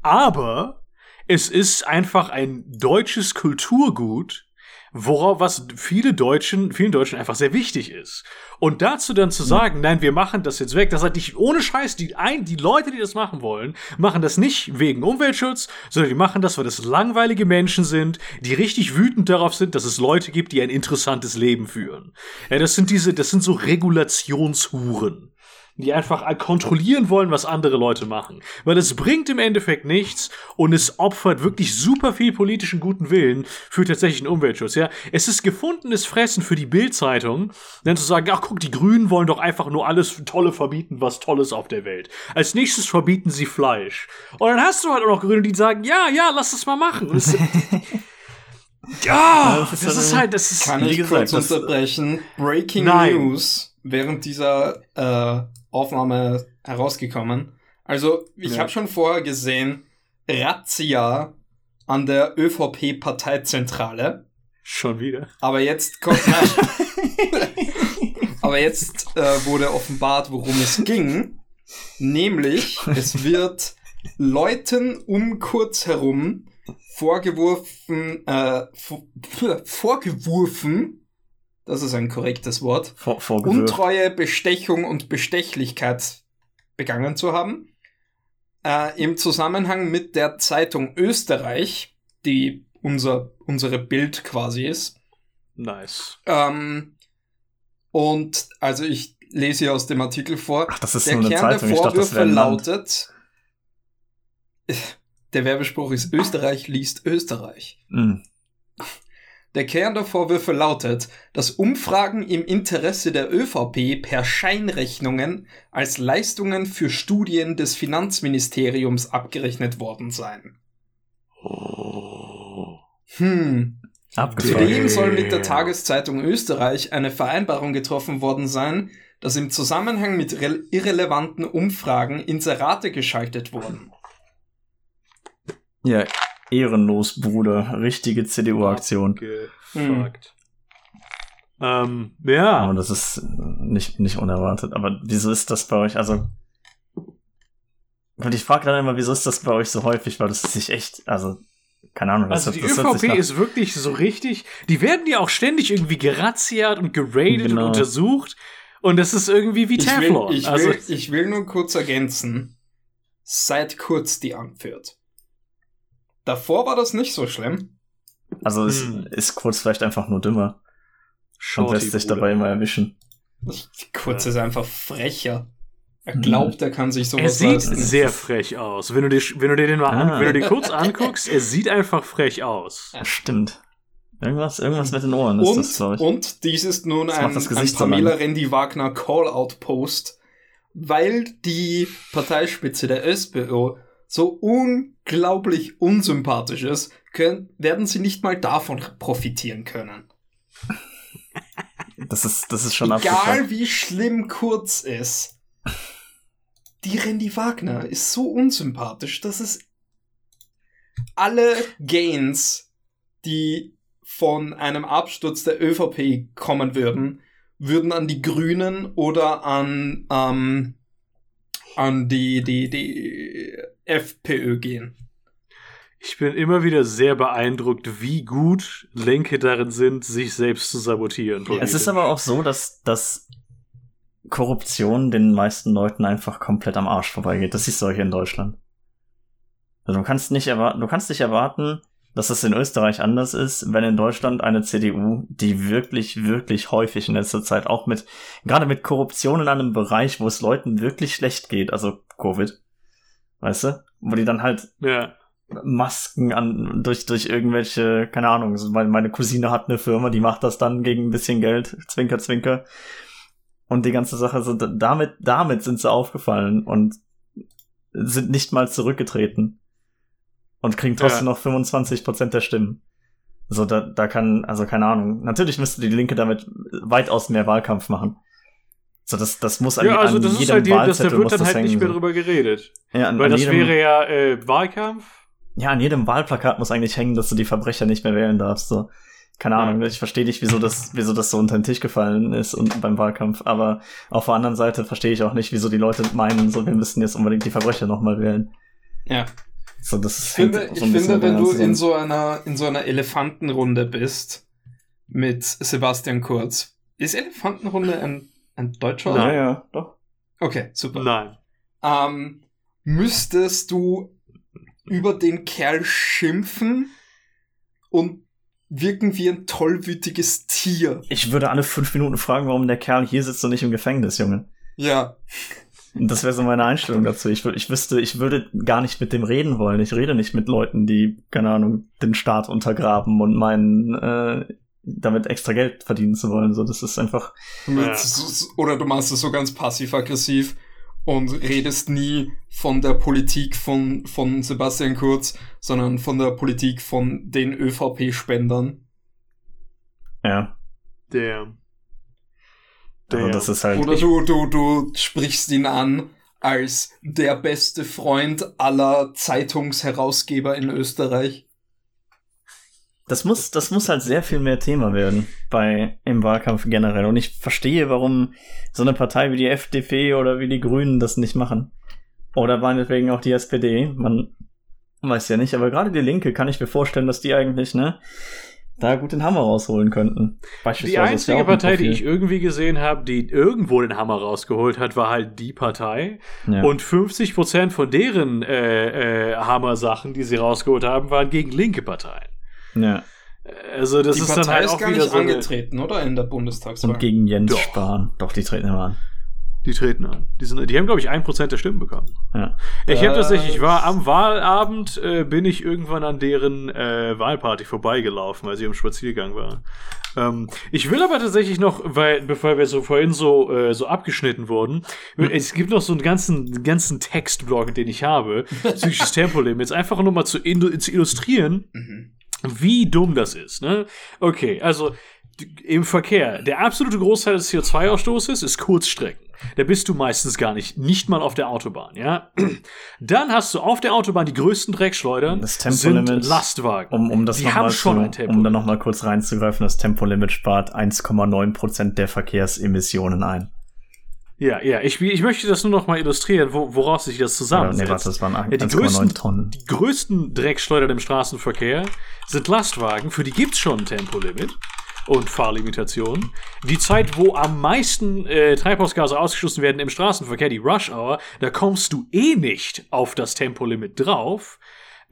Aber es ist einfach ein deutsches Kulturgut, worauf was viele Deutschen, vielen Deutschen einfach sehr wichtig ist. Und dazu dann zu sagen, nein, wir machen das jetzt weg, das hat nicht ohne Scheiß, die ein, die Leute, die das machen wollen, machen das nicht wegen Umweltschutz, sondern die machen das, weil das langweilige Menschen sind, die richtig wütend darauf sind, dass es Leute gibt, die ein interessantes Leben führen. Ja, das sind diese, das sind so Regulationshuren die einfach kontrollieren wollen, was andere Leute machen. Weil es bringt im Endeffekt nichts und es opfert wirklich super viel politischen guten Willen für tatsächlichen Umweltschutz. Ja, es ist gefundenes Fressen für die Bild-Zeitung, dann zu sagen, ach guck, die Grünen wollen doch einfach nur alles Tolle verbieten, was Tolles auf der Welt. Als nächstes verbieten sie Fleisch. Und dann hast du halt auch noch Grüne, die sagen, ja, ja, lass das mal machen. Und es, ja, das das ist ist, halt- das ist Kann ich gesagt, kurz das- unterbrechen? Breaking Nein. News während dieser äh, Aufnahme herausgekommen. Also, ich Ja. habe schon vorher gesehen, Razzia an der ÖVP-Parteizentrale. schon wieder. Aber jetzt kommt. Aber jetzt äh, wurde offenbart, worum es ging. Nämlich, es wird Leuten um Kurz herum vorgeworfen, äh, vor, vorgeworfen, das ist ein korrektes Wort, Vor. Untreue, Bestechung und Bestechlichkeit begangen zu haben. Äh, Im Zusammenhang mit der Zeitung Österreich, die unser, unsere Bild quasi ist. Nice. Ähm, und also ich lese hier aus dem Artikel vor. Ach, das ist der nur Kern der Zeitung. Dachte, das Vorwürfe Land. lautet, der Werbespruch ist Österreich liest Österreich. Mm. Der Kern der Vorwürfe lautet, dass Umfragen im Interesse der ÖVP per Scheinrechnungen als Leistungen für Studien des Finanzministeriums abgerechnet worden seien. Hm. Abgefahren. Zudem soll mit der. Tageszeitung Österreich eine Vereinbarung getroffen worden sein, dass im Zusammenhang mit re- irrelevanten Umfragen Inserate geschaltet wurden. Ja, ehrenlos, Bruder. Richtige CDU-Aktion. Gefuckt. Ähm, ja. Aber das ist äh, nicht, nicht unerwartet. Aber wieso ist das bei euch? Also. Und ich frage dann immer, wieso ist das bei euch so häufig? Weil das sich echt, also, keine Ahnung, das, Also die das ÖVP nach- ist wirklich so richtig, die werden ja auch ständig irgendwie gerazziert und geradet Genau. und untersucht und das ist irgendwie wie Ich will, Teflon. ich, also, will, ich will nur kurz ergänzen, seit Kurz die anführt. Davor war das nicht so schlimm. Also es Hm. ist kurz vielleicht einfach nur dümmer und Shorty, lässt sich dabei immer erwischen. Kurz Ja. ist einfach frecher. Er Mhm. glaubt, er kann sich sowas Er sieht leisten. sehr frech aus. Wenn du dir, wenn du dir den mal an, Ah. wenn du dir kurz anguckst, er sieht einfach frech aus. Stimmt. Irgendwas, irgendwas mit den Ohren ist das, glaube Und, ich. und dies ist nun Das ein, ein Pamela. Rendi Wagner Call-Out-Post, weil die Parteispitze der SPÖ so unglaublich unsympathisch ist, können, werden sie nicht mal davon profitieren können. Das ist, das ist schon Egal abgefuckt. wie schlimm Kurz ist, die Randy Wagner ist so unsympathisch, dass es alle Gains, die von einem Absturz der ÖVP kommen würden, würden an die Grünen oder an, ähm, an die, die, die FPÖ gehen. Ich bin immer wieder sehr beeindruckt, wie gut Lenke darin sind, sich selbst zu sabotieren. Es ist aber auch so, dass, dass Korruption den meisten Leuten einfach komplett am Arsch vorbeigeht. Das auch hier in Deutschland. Also du kannst nicht erwarten, du kannst nicht erwarten, dass es in Österreich anders ist, wenn in Deutschland eine CDU, die wirklich, wirklich häufig in letzter Zeit auch mit, gerade mit Korruption in einem Bereich, wo es Leuten wirklich schlecht geht, also Covid, weißt du, wo die dann halt ja. Masken an durch durch irgendwelche keine Ahnung meine, meine Cousine hat eine Firma die macht das dann gegen ein bisschen Geld zwinker zwinker. Und die ganze Sache so damit damit sind sie aufgefallen und sind nicht mal zurückgetreten und kriegen trotzdem Ja. noch 25 Prozent der Stimmen so da da kann also keine Ahnung natürlich müsste die Linke damit weitaus mehr Wahlkampf machen so das das muss an, Ja, also an das jedem ist halt die, das, da Wahlzettel wird muss dann das halt hängen, nicht mehr so. drüber geredet. ja, an, Weil an das jedem, wäre ja äh, Wahlkampf. Ja, an jedem Wahlplakat muss eigentlich hängen, dass du die Verbrecher nicht mehr wählen darfst. So. Keine Ja. Ahnung, ich verstehe nicht, wieso das, wieso das so unter den Tisch gefallen ist und beim Wahlkampf. Aber auf der anderen Seite verstehe ich auch nicht, wieso die Leute meinen, so wir müssen jetzt unbedingt die Verbrecher nochmal wählen. Ja. So, das Ich finde, so ich finde wenn du in so einer, in so einer Elefantenrunde bist mit Sebastian Kurz. Ist Elefantenrunde ein, ein deutscher? Ja, ja, doch. Okay, super. Nein. Ähm, müsstest du über den Kerl schimpfen und wirken wie ein tollwütiges Tier. Ich würde alle fünf Minuten fragen, warum der Kerl hier sitzt und nicht im Gefängnis, Junge. Ja. Und das wäre so meine Einstellung dazu. Ich, ich wüsste, ich würde gar nicht mit dem reden wollen. Ich rede nicht mit Leuten, die, keine Ahnung, den Staat untergraben und meinen, äh, damit extra Geld verdienen zu wollen. So, das ist einfach. Ja. Oder du machst es so ganz passiv-aggressiv und redest nie von der Politik von, von Sebastian Kurz, sondern von der Politik von den ÖVP-Spendern. Ja. Damn. Also das ist halt. Oder du, du, du sprichst ihn an als der beste Freund aller Zeitungsherausgeber in Österreich. Das muss, das muss halt sehr viel mehr Thema werden bei, im Wahlkampf generell. Und ich verstehe, warum so eine Partei wie die FDP oder wie die Grünen das nicht machen. Oder meinetwegen auch die SPD. Man weiß ja nicht, aber gerade die Linke kann ich mir vorstellen, dass die eigentlich, ne, da gut den Hammer rausholen könnten. Die einzige Partei, die ich irgendwie gesehen habe, die irgendwo den Hammer rausgeholt hat, war halt die Partei. Ja. Und 50 Prozent von deren äh, äh, Hammer-Sachen, die sie rausgeholt haben, waren gegen linke Parteien. Ja. Also das die ist Partei dann halt ist auch gar wieder nicht so angetreten, oder? In der Bundestagswahl. Und gegen Jens Doch. Spahn. Doch, die treten immer an. Die treten an. Die, sind, die haben, glaube ich, ein Prozent der Stimmen bekommen. Ja. Ich habe tatsächlich, ich war am Wahlabend, äh, bin ich irgendwann an deren äh, Wahlparty vorbeigelaufen, als ich im Spaziergang war. Ähm, ich will aber tatsächlich noch, weil, bevor wir so vorhin so, äh, so abgeschnitten wurden, es gibt noch so einen ganzen, ganzen Textblog, den ich habe, psychisches Tempolimit, jetzt einfach nur mal zu, zu illustrieren, Mhm. wie dumm das ist. Ne? Okay, also im Verkehr, der absolute Großteil des CO2-Ausstoßes ist Kurzstrecken. Da bist du meistens gar nicht, nicht mal auf der Autobahn, ja. Dann hast du auf der Autobahn die größten Dreckschleudern, Das sind Tempolimit, Lastwagen. Um, um das die noch haben mal schon zu, ein Tempo. um da noch mal kurz reinzugreifen, das Tempolimit spart 1,9% der Verkehrsemissionen ein. ja, ja, ich, ich möchte das nur noch mal illustrieren, wo, woraus sich das zusammensetzt. nee, warte, das waren Ja, die 1,9 größten- Tonnen. Die größten Dreckschleudern im Straßenverkehr sind Lastwagen, für die gibt's schon ein Tempolimit und Fahrlimitation. Die Zeit, wo am meisten äh, Treibhausgase ausgestoßen werden im Straßenverkehr, die Rush Hour, da kommst du eh nicht auf das Tempolimit drauf.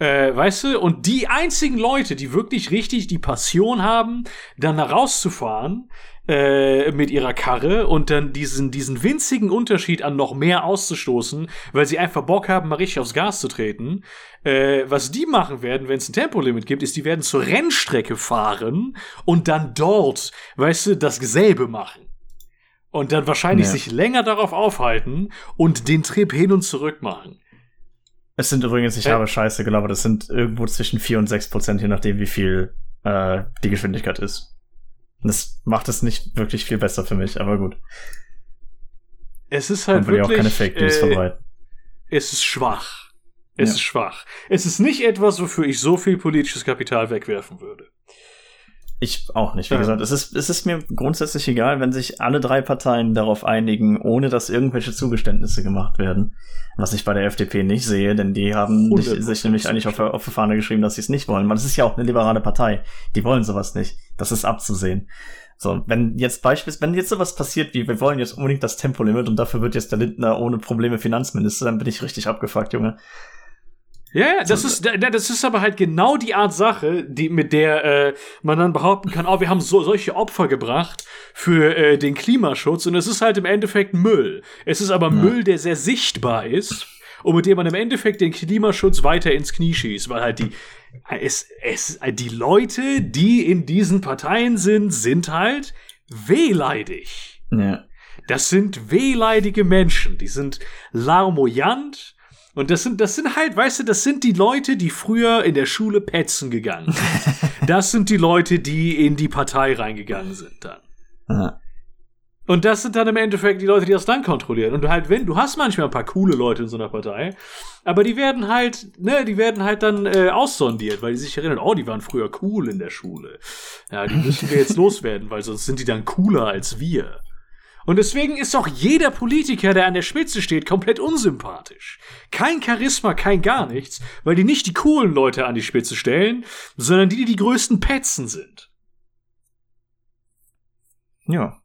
Äh, weißt du, und die einzigen Leute, die wirklich richtig die Passion haben, dann da rauszufahren äh, mit ihrer Karre und dann diesen, diesen winzigen Unterschied an noch mehr auszustoßen, weil sie einfach Bock haben, mal richtig aufs Gas zu treten. Äh, was die machen werden, wenn es ein Tempolimit gibt, ist, die werden zur Rennstrecke fahren und dann dort, weißt du, dasselbe machen. Und dann wahrscheinlich Ja. sich länger darauf aufhalten und den Trip hin und zurück machen. Es sind übrigens, ich Äh. habe Scheiße gelabert, es sind irgendwo zwischen 4 und 6 Prozent, je nachdem, wie viel äh, die Geschwindigkeit ist. Das macht es nicht wirklich viel besser für mich, aber gut. Es ist halt ja auch wirklich, keine Fake News äh, verbreiten. es ist schwach. Es Ja. ist schwach. Es ist nicht etwas, wofür ich so viel politisches Kapital wegwerfen würde. Ich auch nicht. Wie Ja. gesagt, es ist, es ist mir grundsätzlich egal, wenn sich alle drei Parteien darauf einigen, ohne dass irgendwelche Zugeständnisse gemacht werden. Was ich bei der FDP nicht sehe, denn die haben nicht, 100% sich nämlich eigentlich auf, der- auf die Fahne geschrieben, dass sie es nicht wollen. Weil das ist ja auch eine liberale Partei. Die wollen sowas nicht. Das ist abzusehen. So, wenn jetzt beispielsweise, wenn jetzt sowas passiert wie, wir wollen jetzt unbedingt das Tempolimit und dafür wird jetzt der Lindner ohne Probleme Finanzminister, dann bin ich richtig abgefuckt, Junge. Ja, ja, das ist, da- das ist aber halt genau die Art Sache, die, mit der äh, man dann behaupten kann, oh, wir haben so, solche Opfer gebracht für äh, den Klimaschutz und es ist halt im Endeffekt Müll. Es ist aber Müll, der sehr sichtbar ist und mit dem man im Endeffekt den Klimaschutz weiter ins Knie schießt, weil halt die es, es, die Leute, die in diesen Parteien sind, sind halt wehleidig. Ja. Das sind wehleidige Menschen, die sind larmoyant. Und das sind, das sind halt, weißt du, das sind die Leute, die früher in der Schule petzen gegangen sind. Das sind die Leute, die in die Partei reingegangen sind dann. ja. Und das sind dann im Endeffekt die Leute, die das dann kontrollieren. Und du halt, wenn, du hast manchmal ein paar coole Leute in so einer Partei, aber die werden halt, ne, die werden halt dann äh, aussondiert, weil die sich erinnern, oh, die waren früher cool in der Schule. Ja, die müssen wir jetzt loswerden, weil sonst sind die dann cooler als wir. Und deswegen ist auch jeder Politiker, der an der Spitze steht, komplett unsympathisch. Kein Charisma, kein gar nichts, weil die nicht die coolen Leute an die Spitze stellen, sondern die, die die größten Petzen sind. Ja.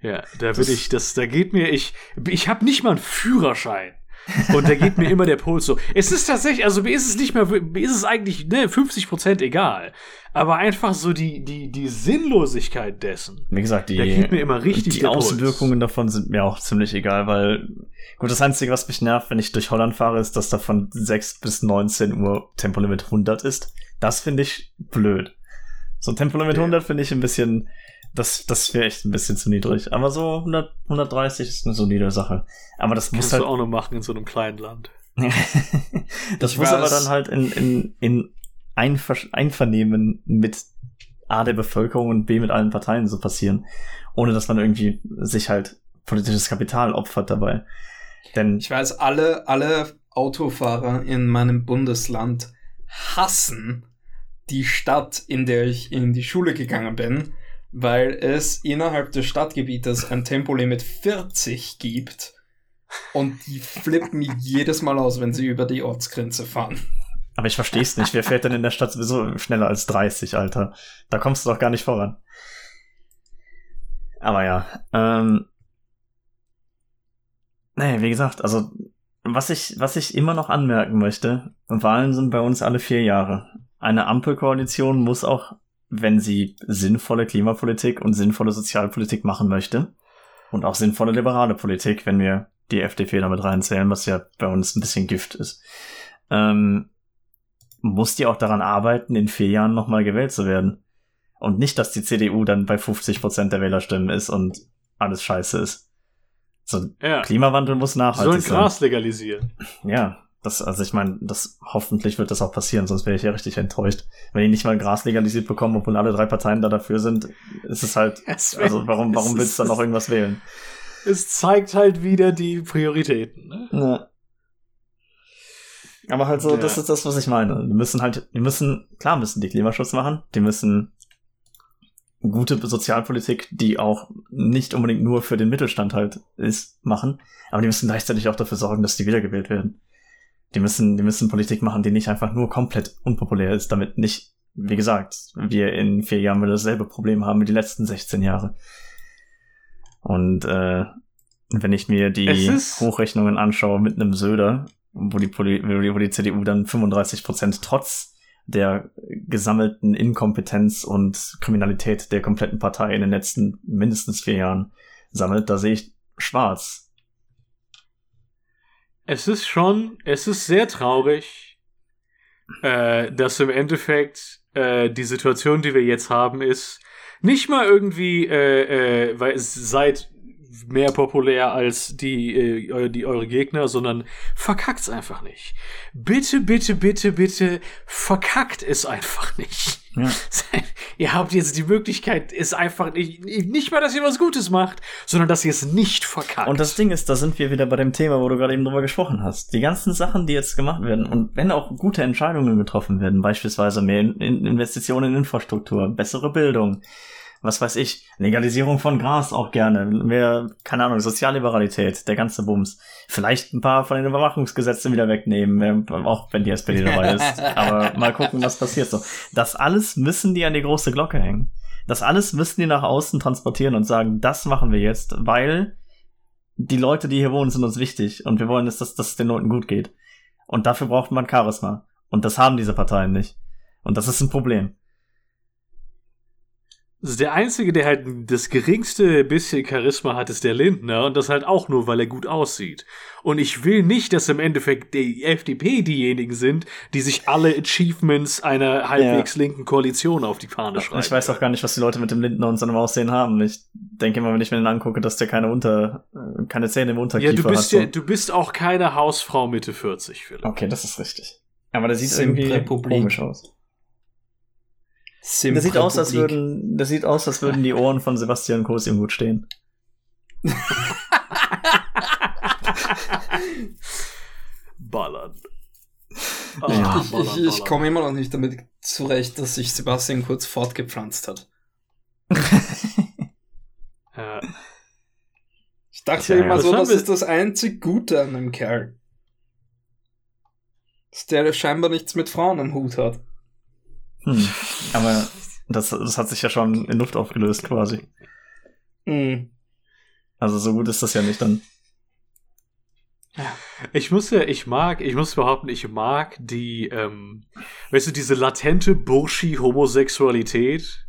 Ja, da Das- bin ich, das, da geht mir, ich, ich habe nicht mal einen Führerschein. Und da geht mir immer der Puls so. Es ist tatsächlich, also mir ist es nicht mehr, mir ist es eigentlich, ne, 50 Prozent egal. Aber einfach so die, die, die Sinnlosigkeit dessen. Wie gesagt, die, Da geht mir immer richtig die der Puls. Auswirkungen davon sind mir auch ziemlich egal, weil gut, das Einzige, was mich nervt, wenn ich durch Holland fahre, ist, dass da von 6 bis 19 Uhr Tempolimit 100 ist. Das finde ich blöd. So ein Tempolimit Ja. 100 finde ich ein bisschen, das, das wäre echt ein bisschen zu niedrig. Aber so 100, 130 ist eine solide Sache. Aber das muss Kannst halt, du auch noch machen in so einem kleinen Land. das Ich muss aber dann halt in, in, in Einver Einvernehmen mit A der Bevölkerung und B mit allen Parteien so passieren. Ohne dass man irgendwie sich halt politisches Kapital opfert dabei. Denn Ich weiß, alle, alle Autofahrer in meinem Bundesland hassen die Stadt, in der ich in die Schule gegangen bin, weil es innerhalb des Stadtgebietes ein Tempolimit 40 gibt und die flippen jedes Mal aus, wenn sie über die Ortsgrenze fahren. Aber ich versteh's nicht. Wer fährt denn in der Stadt sowieso schneller als 30, Alter? Da kommst du doch gar nicht voran. Aber ja, ähm, nee, wie gesagt, also was ich, was ich immer noch anmerken möchte, Wahlen sind bei uns alle vier Jahre. Eine Ampelkoalition muss auch, wenn sie sinnvolle Klimapolitik und sinnvolle Sozialpolitik machen möchte und auch sinnvolle liberale Politik, wenn wir die FDP damit reinzählen, was ja bei uns ein bisschen Gift ist, ähm, muss die auch daran arbeiten, in vier Jahren nochmal gewählt zu werden. Und nicht, dass die CDU dann bei 50 Prozent der Wählerstimmen ist und alles scheiße ist. So, Ja. Klimawandel muss nachhaltig Sollen sein. Gras legalisieren. Ja, das, also ich meine, das hoffentlich wird das auch passieren, sonst wäre ich ja richtig enttäuscht. Wenn die nicht mal Gras legalisiert bekommen, obwohl alle drei Parteien da dafür sind, ist es halt, also warum, warum willst du dann noch irgendwas wählen? Es zeigt halt wieder die Prioritäten. Ne? Ja. Aber halt so, Ja. das ist das, was ich meine. Die müssen halt, die müssen, klar müssen die Klimaschutz machen, die müssen gute Sozialpolitik, die auch nicht unbedingt nur für den Mittelstand halt ist, machen, aber die müssen gleichzeitig auch dafür sorgen, dass die wiedergewählt werden. Die müssen, die müssen Politik machen, die nicht einfach nur komplett unpopulär ist, damit nicht, wie gesagt, wir in vier Jahren wieder dasselbe Problem haben wie die letzten 16 Jahre. Und äh, wenn ich mir die Hochrechnungen anschaue mit einem Söder, wo die, Poli wo die, wo die CDU dann 35 Prozent trotz der gesammelten Inkompetenz und Kriminalität der kompletten Partei in den letzten mindestens vier Jahren sammelt, da sehe ich schwarz. Es ist schon, es ist sehr traurig, äh, dass im Endeffekt äh, die Situation, die wir jetzt haben, ist nicht mal irgendwie, äh, äh, weil es seid mehr populär als die, äh, die eure Gegner, sondern verkackt's einfach nicht. Bitte, bitte, bitte, bitte, verkackt es einfach nicht. Ja. Ihr habt jetzt die Möglichkeit, es einfach nicht, nicht mal, dass ihr was Gutes macht, sondern dass ihr es nicht verkackt. Und das Ding ist, da sind wir wieder bei dem Thema, wo du gerade eben drüber gesprochen hast. Die ganzen Sachen, die jetzt gemacht werden und wenn auch gute Entscheidungen getroffen werden, beispielsweise mehr in Investitionen in Infrastruktur, bessere Bildung, was weiß ich, Legalisierung von Gras auch gerne, mehr, keine Ahnung, Sozialliberalität, der ganze Bums. Vielleicht ein paar von den Überwachungsgesetzen wieder wegnehmen, auch wenn die SPD dabei ist. Aber mal gucken, was passiert so. Das alles müssen die an die große Glocke hängen. Das alles müssen die nach außen transportieren und sagen, das machen wir jetzt, weil die Leute, die hier wohnen, sind uns wichtig und wir wollen, dass, es den Leuten gut geht. Und dafür braucht man Charisma. Und das haben diese Parteien nicht. Und das ist ein Problem. Der Einzige, der halt das geringste bisschen Charisma hat, ist der Lindner und das halt auch nur, weil er gut aussieht. Und ich will nicht, dass im Endeffekt die FDP diejenigen sind, die sich alle Achievements einer halbwegs linken Koalition auf die Fahne schreiben. Ich weiß auch gar nicht, was die Leute mit dem Lindner und seinem Aussehen haben. Ich denke immer, wenn ich mir den angucke, dass der keine Unter, äh, keine Zähne im Unterkiefer Ja, du bist hat. ja, du bist auch keine Hausfrau Mitte 40, Philipp. Okay, das ist richtig. Aber der sieht irgendwie Republik. komisch aus. Simp Der sieht aus, als würden, der sieht aus, als würden die Ohren von Sebastian Kurz im Hut stehen. Ballern. Ja. Ich, ich, ich komme immer noch nicht damit zurecht, dass sich Sebastian kurz fortgepflanzt hat. Ja. Ich dachte Tja, immer ja. so, Das das ist das einzig Gute an dem Kerl. Dass der scheinbar nichts mit Frauen am Hut hat. Hm. Aber das, das hat sich ja schon in Luft aufgelöst quasi. Mhm. Also so gut ist das ja nicht dann. Ich muss ja, ich mag, ich muss behaupten, ich mag die, ähm, weißt du, diese latente Burschi-Homosexualität,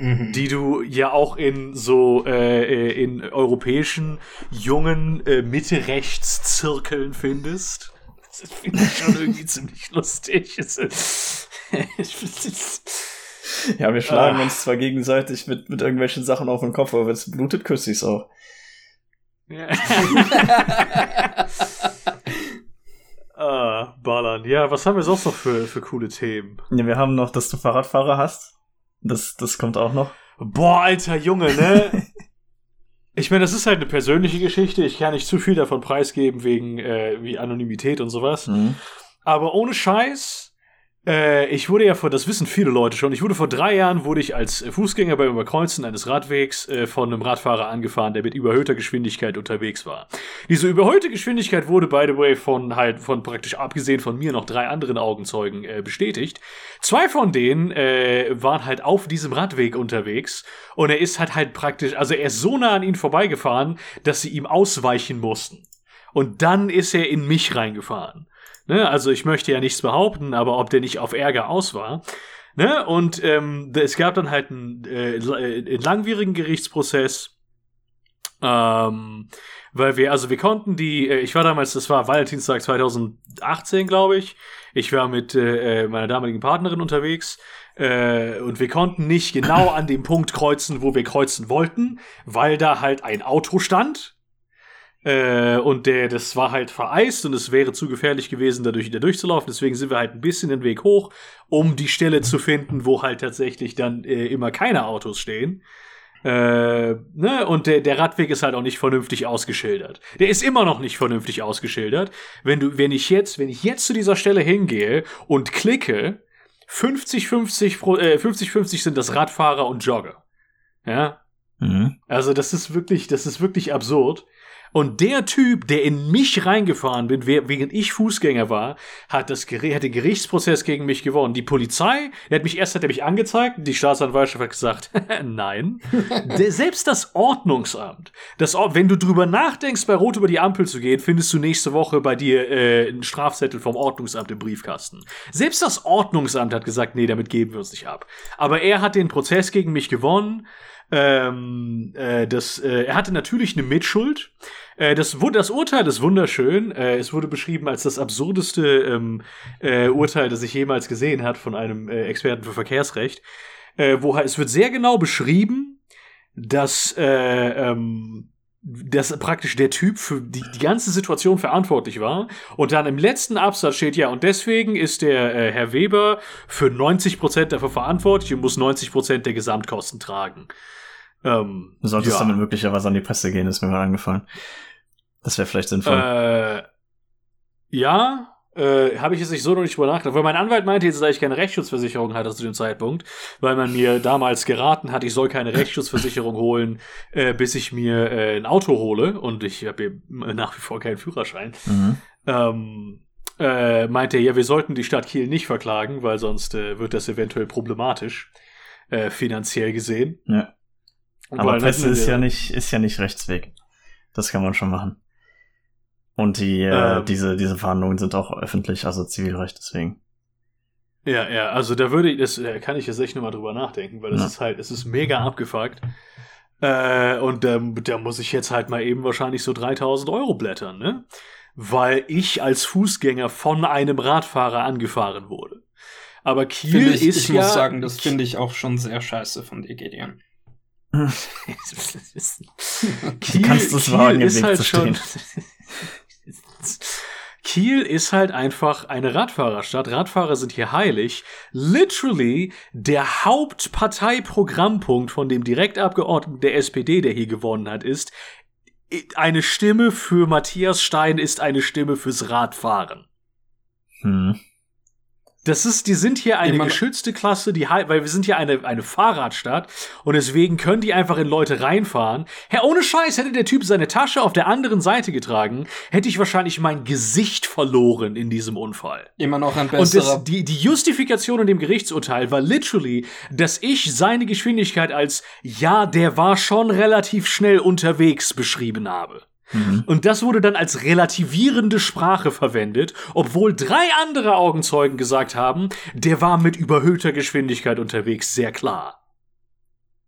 Mhm. die du ja auch in so äh, äh, in europäischen jungen äh, Mitte-Rechts-Zirkeln findest. Das finde ich schon irgendwie ziemlich lustig. Es Ja, wir schlagen Ah. uns zwar gegenseitig mit, mit irgendwelchen Sachen auf den Kopf, aber wenn es blutet, küsse ich's auch. Ja. ah, ballern. Ja, was haben wir sonst noch für, für coole Themen? Ja, wir haben noch, dass du Fahrradfahrer hast. Das, das kommt auch noch. Boah, alter Junge, ne? Ich meine, das ist halt eine persönliche Geschichte. Ich kann nicht zu viel davon preisgeben wegen äh, wie Anonymität und sowas. Mhm. Aber ohne Scheiß, Äh, ich wurde ja vor, das wissen viele Leute schon, ich wurde vor drei Jahren, wurde ich als Fußgänger beim Überkreuzen eines Radwegs äh, von einem Radfahrer angefahren, der mit überhöhter Geschwindigkeit unterwegs war. Diese überhöhte Geschwindigkeit wurde, by the way, von halt, von praktisch abgesehen von mir noch drei anderen Augenzeugen äh, bestätigt. Zwei von denen äh, waren halt auf diesem Radweg unterwegs und er ist halt halt praktisch, also er ist so nah an ihnen vorbeigefahren, dass sie ihm ausweichen mussten. Und dann ist er in mich reingefahren. Ne? Also ich möchte ja nichts behaupten, aber ob der nicht auf Ärger aus war. Ne? Und ähm, es gab dann halt einen, äh, einen langwierigen Gerichtsprozess. Ähm, weil wir, also wir konnten die, äh, ich war damals, das war Valentinstag 2018, glaube ich. Ich war mit äh, äh, meiner damaligen Partnerin unterwegs äh, und wir konnten nicht genau an dem Punkt kreuzen, wo wir kreuzen wollten, weil da halt ein Auto stand äh, und der, das war halt vereist und es wäre zu gefährlich gewesen, dadurch wieder durchzulaufen. Deswegen sind wir halt ein bisschen den Weg hoch, um die Stelle zu finden, wo halt tatsächlich dann äh, immer keine Autos stehen. Äh, ne? Und der, der Radweg ist halt auch nicht vernünftig ausgeschildert. Der ist immer noch nicht vernünftig ausgeschildert. Wenn du, wenn ich jetzt, wenn ich jetzt zu dieser Stelle hingehe und klicke, 50-50 äh, 50-50 sind das Radfahrer und Jogger. Ja. Mhm. Also das ist wirklich, das ist wirklich absurd. Und der Typ, der in mich reingefahren bin, während ich Fußgänger war, hat, das, hat den Gerichtsprozess gegen mich gewonnen. Die Polizei, der hat mich erst hat er mich angezeigt, die Staatsanwaltschaft hat gesagt, nein. der, selbst das Ordnungsamt, das, wenn du drüber nachdenkst, bei Rot über die Ampel zu gehen, findest du nächste Woche bei dir äh, einen Strafzettel vom Ordnungsamt im Briefkasten. Selbst das Ordnungsamt hat gesagt, nee, damit geben wir uns nicht ab. Aber er hat den Prozess gegen mich gewonnen. Ähm, äh, das, äh, er hatte natürlich eine Mitschuld. Äh, das, das Urteil ist wunderschön. Äh, es wurde beschrieben als das absurdeste ähm, äh, Urteil, das ich jemals gesehen hat von einem Experten für Verkehrsrecht. Wo es wird sehr genau beschrieben, dass äh, ähm, dass praktisch der Typ für die, die ganze Situation verantwortlich war. Und dann im letzten Absatz steht ja, und deswegen ist der äh, Herr Weber für 90 Prozent dafür verantwortlich und muss 90 Prozent der Gesamtkosten tragen. Ähm, du solltest ja. damit möglicherweise an die Presse gehen, ist mir mal angefallen. Das wäre vielleicht sinnvoll. Äh, ja, äh, habe ich jetzt nicht so noch nicht drüber nachgedacht. Weil mein Anwalt meinte jetzt, dass ich keine Rechtsschutzversicherung hatte zu dem Zeitpunkt, weil man mir damals geraten hat, ich soll keine Rechtsschutzversicherung holen, äh, bis ich mir äh, ein Auto hole. Und ich habe nach wie vor keinen Führerschein. Mhm. Ähm, äh, meinte er, ja, wir sollten die Stadt Kiel nicht verklagen, weil sonst äh, wird das eventuell problematisch, äh, finanziell gesehen. Ja. Aber Presse ist ja nicht, ist ja nicht Rechtsweg. Das kann man schon machen. Und die, äh, ähm, diese, diese Verhandlungen sind auch öffentlich, also Zivilrecht, deswegen. Ja, ja, also da würde ich, das kann ich jetzt echt nochmal drüber nachdenken, weil das ja. ist halt, es ist mega abgefuckt. Äh, und ähm, da muss ich jetzt halt mal eben wahrscheinlich so 3000 Euro blättern, ne? Weil ich als Fußgänger von einem Radfahrer angefahren wurde. Aber Kiel ich, ist ich ja. Ich muss sagen, das finde ich auch schon sehr scheiße von dir, Gideon. Kiel, kannst du es wagen, im Weg halt zu stehen. Kiel ist halt einfach eine Radfahrerstadt. Radfahrer sind hier heilig. Literally der Hauptparteiprogrammpunkt von dem Direktabgeordneten der SPD, der hier gewonnen hat, ist, eine Stimme für Matthias Stein ist eine Stimme fürs Radfahren. Hm. Das ist, die sind hier eine Immer geschützte Klasse, die weil wir sind hier eine, eine Fahrradstadt und deswegen können die einfach in Leute reinfahren. Herr, ohne Scheiß, hätte der Typ seine Tasche auf der anderen Seite getragen, hätte ich wahrscheinlich mein Gesicht verloren in diesem Unfall. Immer noch ein besserer. Und das, die, die Justifikation in dem Gerichtsurteil war literally, dass ich seine Geschwindigkeit als, ja, der war schon relativ schnell unterwegs beschrieben habe. Mhm. Und das wurde dann als relativierende Sprache verwendet, obwohl drei andere Augenzeugen gesagt haben, der war mit überhöhter Geschwindigkeit unterwegs, sehr klar.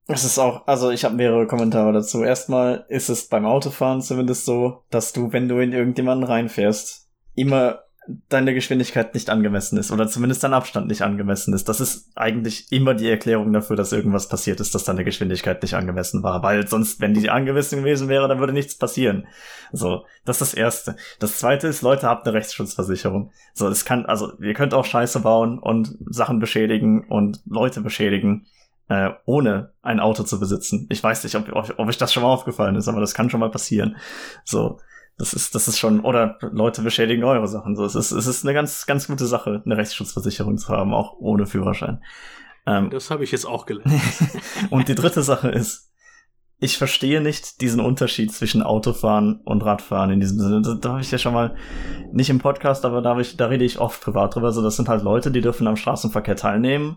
Es ist auch, also ich habe mehrere Kommentare dazu. Erstmal ist es beim Autofahren zumindest so, dass du, wenn du in irgendjemanden reinfährst, immer deine Geschwindigkeit nicht angemessen ist oder zumindest dein Abstand nicht angemessen ist. Das ist eigentlich immer die Erklärung dafür, dass irgendwas passiert ist, dass deine Geschwindigkeit nicht angemessen war. Weil sonst, wenn die angemessen gewesen wäre, dann würde nichts passieren. So, das ist das Erste. Das Zweite ist, Leute, habt eine Rechtsschutzversicherung. So, es kann, also, ihr könnt auch Scheiße bauen und Sachen beschädigen und Leute beschädigen, äh, ohne ein Auto zu besitzen. Ich weiß nicht, ob, ob, ob euch das schon mal aufgefallen ist, aber das kann schon mal passieren. So, Das ist, das ist schon, oder Leute beschädigen eure Sachen. So, es ist, es ist eine ganz, ganz gute Sache, eine Rechtsschutzversicherung zu haben, auch ohne Führerschein. Ähm, das habe ich jetzt auch gelernt. und die dritte Sache ist, ich verstehe nicht diesen Unterschied zwischen Autofahren und Radfahren in diesem Sinne. Da, da habe ich ja schon mal nicht im Podcast, aber da, ich, da rede ich oft privat drüber. Also das sind halt Leute, die dürfen am Straßenverkehr teilnehmen,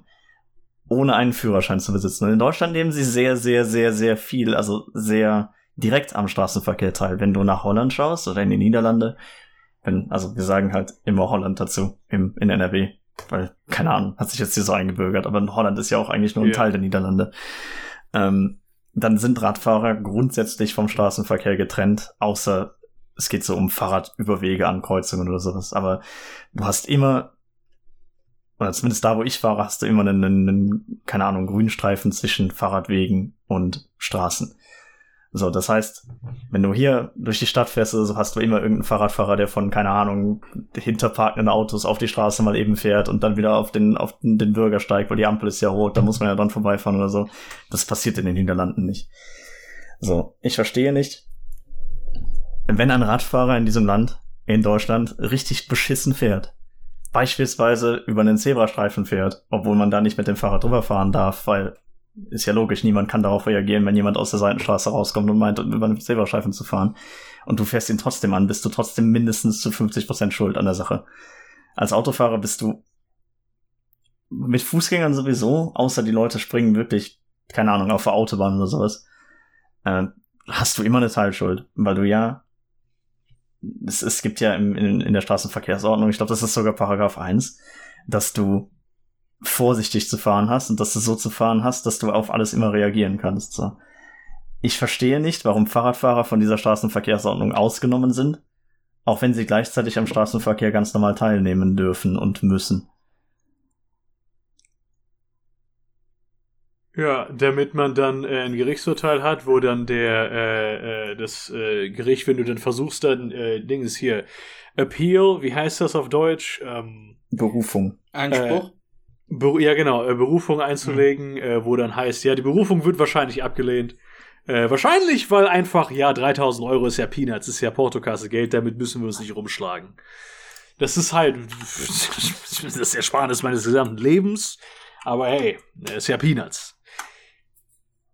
ohne einen Führerschein zu besitzen. Und in Deutschland nehmen sie sehr, sehr, sehr, sehr viel, also sehr direkt am Straßenverkehr teil. Wenn du nach Holland schaust oder in die Niederlande, wenn, also wir sagen halt immer Holland dazu, im, in NRW. Weil, keine Ahnung, hat sich jetzt hier so eingebürgert, aber Holland ist ja auch eigentlich nur ein yeah. Teil der Niederlande. Ähm, dann sind Radfahrer grundsätzlich vom Straßenverkehr getrennt, außer es geht so um Fahrradüberwege an Kreuzungen oder sowas. Aber du hast immer, oder zumindest da, wo ich fahre, hast du immer einen, einen keine Ahnung, Grünstreifen zwischen Fahrradwegen und Straßen. So, das heißt, wenn du hier durch die Stadt fährst, so hast du immer irgendeinen Fahrradfahrer, der von, keine Ahnung, hinterparkenden Autos auf die Straße mal eben fährt und dann wieder auf den, auf den Bürgersteig, weil die Ampel ist ja rot, da muss man ja dann vorbeifahren oder so. Das passiert in den Niederlanden nicht. So, ich verstehe nicht, wenn ein Radfahrer in diesem Land, in Deutschland, richtig beschissen fährt, beispielsweise über einen Zebrastreifen fährt, obwohl man da nicht mit dem Fahrrad drüber fahren darf, weil ist ja logisch, niemand kann darauf reagieren, wenn jemand aus der Seitenstraße rauskommt und meint, über einen Silberstreifen zu fahren. Und du fährst ihn trotzdem an, bist du trotzdem mindestens zu 50% schuld an der Sache. Als Autofahrer bist du mit Fußgängern sowieso, außer die Leute springen wirklich, keine Ahnung, auf der Autobahn oder sowas, äh, hast du immer eine Teilschuld, weil du ja es, es gibt ja im, in, in der Straßenverkehrsordnung, ich glaube, das ist sogar Paragraph 1, dass du vorsichtig zu fahren hast und dass du so zu fahren hast, dass du auf alles immer reagieren kannst. So. Ich verstehe nicht, warum Fahrradfahrer von dieser Straßenverkehrsordnung ausgenommen sind, auch wenn sie gleichzeitig am Straßenverkehr ganz normal teilnehmen dürfen und müssen. Ja, damit man dann äh, ein Gerichtsurteil hat, wo dann der äh, äh, das äh, Gericht, wenn du dann versuchst, dann äh, Ding ist hier Appeal, wie heißt das auf Deutsch? Ähm, Berufung. Einspruch. Be ja, genau, äh, Berufung einzulegen, mhm. äh, wo dann heißt, ja, die Berufung wird wahrscheinlich abgelehnt. Äh, wahrscheinlich, weil einfach, ja, 3000 Euro ist ja Peanuts, ist ja Portokasse Geld, damit müssen wir uns nicht rumschlagen. Das ist halt das Ersparnis meines gesamten Lebens, aber hey, ist ja Peanuts.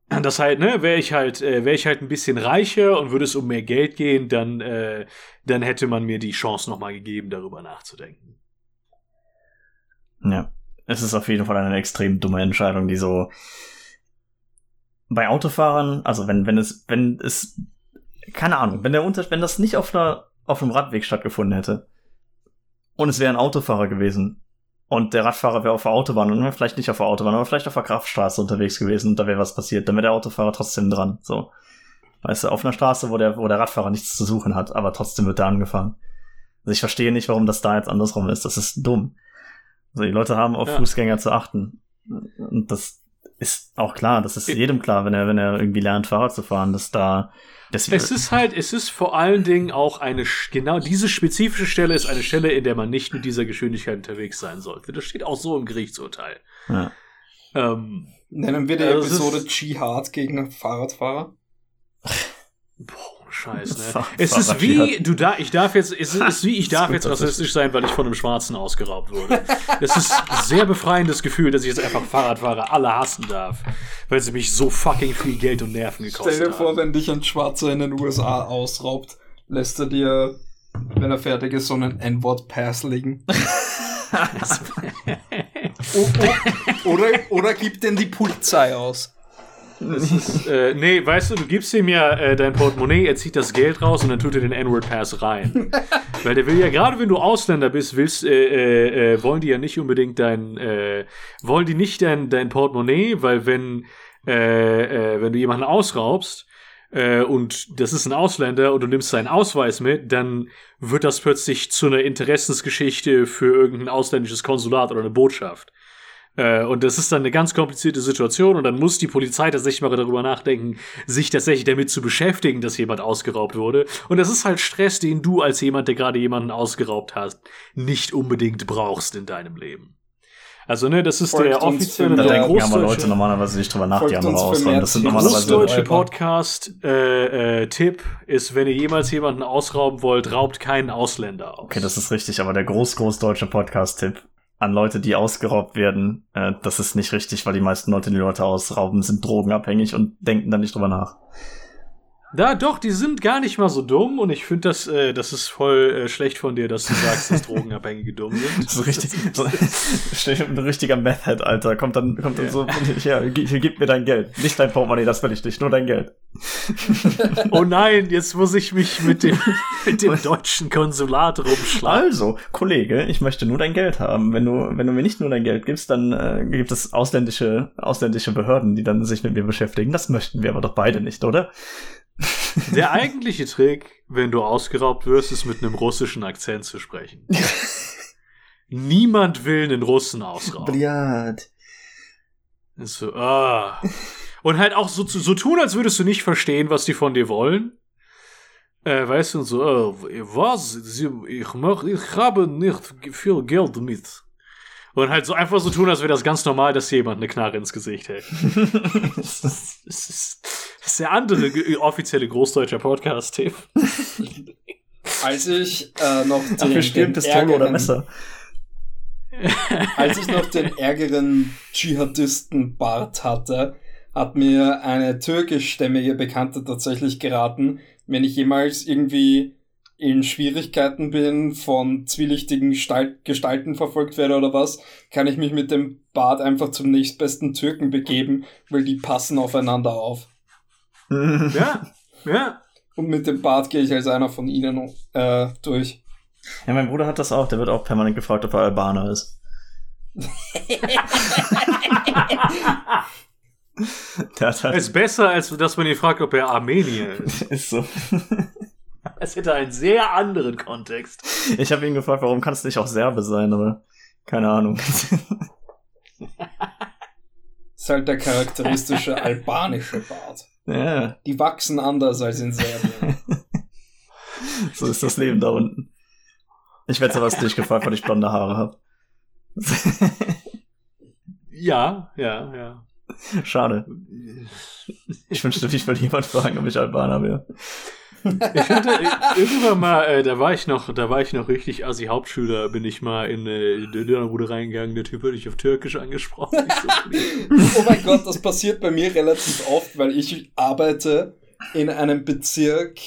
Das halt, ne, wäre ich halt, äh, wäre ich halt ein bisschen reicher und würde es um mehr Geld gehen, dann, äh, dann hätte man mir die Chance nochmal gegeben, darüber nachzudenken. Ja es ist auf jeden Fall eine extrem dumme Entscheidung, die so bei Autofahrern, also wenn, wenn es, wenn es, keine Ahnung, wenn der Unter wenn das nicht auf einer, auf einem Radweg stattgefunden hätte und es wäre ein Autofahrer gewesen und der Radfahrer wäre auf der Autobahn und vielleicht nicht auf der Autobahn, aber vielleicht auf der Kraftstraße unterwegs gewesen und da wäre was passiert, dann wäre der Autofahrer trotzdem dran, so. Weißt du, auf einer Straße, wo der, wo der Radfahrer nichts zu suchen hat, aber trotzdem wird er angefahren. Also ich verstehe nicht, warum das da jetzt andersrum ist. Das ist dumm. Also die Leute haben auf ja. Fußgänger zu achten. Und das ist auch klar, das ist jedem klar, wenn er, wenn er irgendwie lernt, Fahrrad zu fahren, dass da. es ist halt, es ist vor allen Dingen auch eine, genau diese spezifische Stelle ist eine Stelle, in der man nicht mit dieser Geschwindigkeit unterwegs sein sollte. Das steht auch so im Gerichtsurteil. Ja. Ähm, Nennen wir die also Episode Jihad gegen Fahrradfahrer? Boah. Scheiß, ne? es ist wie, du da, ich darf jetzt, es ist wie, ich darf jetzt rassistisch sein, weil ich von einem Schwarzen ausgeraubt wurde. Es ist ein sehr befreiendes Gefühl, dass ich jetzt einfach Fahrradfahrer alle hassen darf, weil sie mich so fucking viel Geld und Nerven gekostet haben. Stell dir vor, haben. wenn dich ein Schwarzer in den USA ausraubt, lässt er dir, wenn er fertig ist, so einen N-Wort-Pass liegen. oh, oh, oder, oder gibt denn die Polizei aus? Ist, äh, nee, weißt du, du gibst ihm ja äh, dein Portemonnaie, er zieht das Geld raus und dann tut er den N-Word-Pass rein. Weil der will ja, gerade wenn du Ausländer bist, willst, äh, äh, äh, wollen die ja nicht unbedingt dein, äh, wollen die nicht dein, dein Portemonnaie, weil wenn, äh, äh, wenn du jemanden ausraubst, äh, und das ist ein Ausländer und du nimmst seinen Ausweis mit, dann wird das plötzlich zu einer Interessensgeschichte für irgendein ausländisches Konsulat oder eine Botschaft. Äh, und das ist dann eine ganz komplizierte Situation und dann muss die Polizei tatsächlich mal darüber nachdenken, sich tatsächlich damit zu beschäftigen, dass jemand ausgeraubt wurde. Und das ist halt Stress, den du als jemand, der gerade jemanden ausgeraubt hast, nicht unbedingt brauchst in deinem Leben. Also, ne, das ist Folgt der offizielle, Da der denken aber Leute großdeutsche, normalerweise nicht drüber nach, die Folgt uns für ausräumen. Das sind normalerweise. großdeutsche Leute. Podcast äh, äh, Tipp ist, wenn ihr jemals jemanden ausrauben wollt, raubt keinen Ausländer aus. Okay, das ist richtig, aber der groß, groß deutsche Podcast-Tipp an Leute, die ausgeraubt werden, äh, das ist nicht richtig, weil die meisten Leute, die Leute ausrauben, sind drogenabhängig und denken da nicht drüber nach. Da, doch, die sind gar nicht mal so dumm und ich finde, das, äh, das ist voll äh, schlecht von dir, dass du sagst, dass Drogenabhängige dumm sind. So richtig, so, ein richtiger Meth-Head, Alter, kommt dann, kommt dann Ja. so, ja, gib, gib mir dein Geld. Nicht dein Portemonnaie, das will ich nicht, nur dein Geld. Oh nein, jetzt muss ich mich mit dem, mit dem deutschen Konsulat rumschlagen. Also, Kollege, ich möchte nur dein Geld haben. Wenn du, wenn du mir nicht nur dein Geld gibst, dann äh, gibt es ausländische, ausländische Behörden, die dann sich mit mir beschäftigen. Das möchten wir aber doch beide nicht, oder? Der eigentliche Trick, wenn du ausgeraubt wirst, ist mit einem russischen Akzent zu sprechen. Niemand will einen Russen ausrauben. Ist so, ah. Und halt auch so, so tun, als würdest du nicht verstehen, was die von dir wollen. Äh, weißt du, und so, äh, was? Sie, ich, mach, ich habe nicht viel Geld mit. Und halt so einfach so tun, als wäre das ganz normal, dass jemand eine Knarre ins Gesicht hält. Das ist, das ist, das ist der andere offizielle großdeutscher Podcast-Tipp. Als ich äh, noch den, Dafür stehen den Pistole oder ärgeren- Messer. Als ich noch den ärgeren Dschihadisten-Bart hatte, hat mir eine türkischstämmige Bekannte tatsächlich geraten, wenn ich jemals irgendwie in Schwierigkeiten bin, von zwielichtigen Gestalt Gestalten verfolgt werde oder was, kann ich mich mit dem Bart einfach zum nächstbesten Türken begeben, weil die passen aufeinander auf. Ja, ja. Und mit dem Bart gehe ich als einer von ihnen äh, durch. Ja, mein Bruder hat das auch. Der wird auch permanent gefragt, ob er Albaner ist. Hat halt, Ist besser, als dass man ihn fragt, ob er Armenier ist. ist so. Es hätte einen sehr anderen Kontext. Ich habe ihn gefragt, warum kann es nicht auch Serbe sein, aber keine Ahnung. Ist halt der charakteristische albanische Bart. Ja, Die wachsen anders als in Serbien. so ist das Leben da unten. Ich werde sowas nicht gefragt, weil ich blonde Haare habe. Ja, ja, ja. Schade. Ich wünschte, ich würde jemand fragen, ob ich Albaner wäre. Ich hatte irgendwann mal, äh, da war ich noch, da war ich noch richtig assi Hauptschüler, bin ich mal in äh, Dönerbude reingegangen, der Typ hat dich auf Türkisch angesprochen. So, Oh mein Gott, das passiert bei mir relativ oft, weil ich arbeite in einem Bezirk,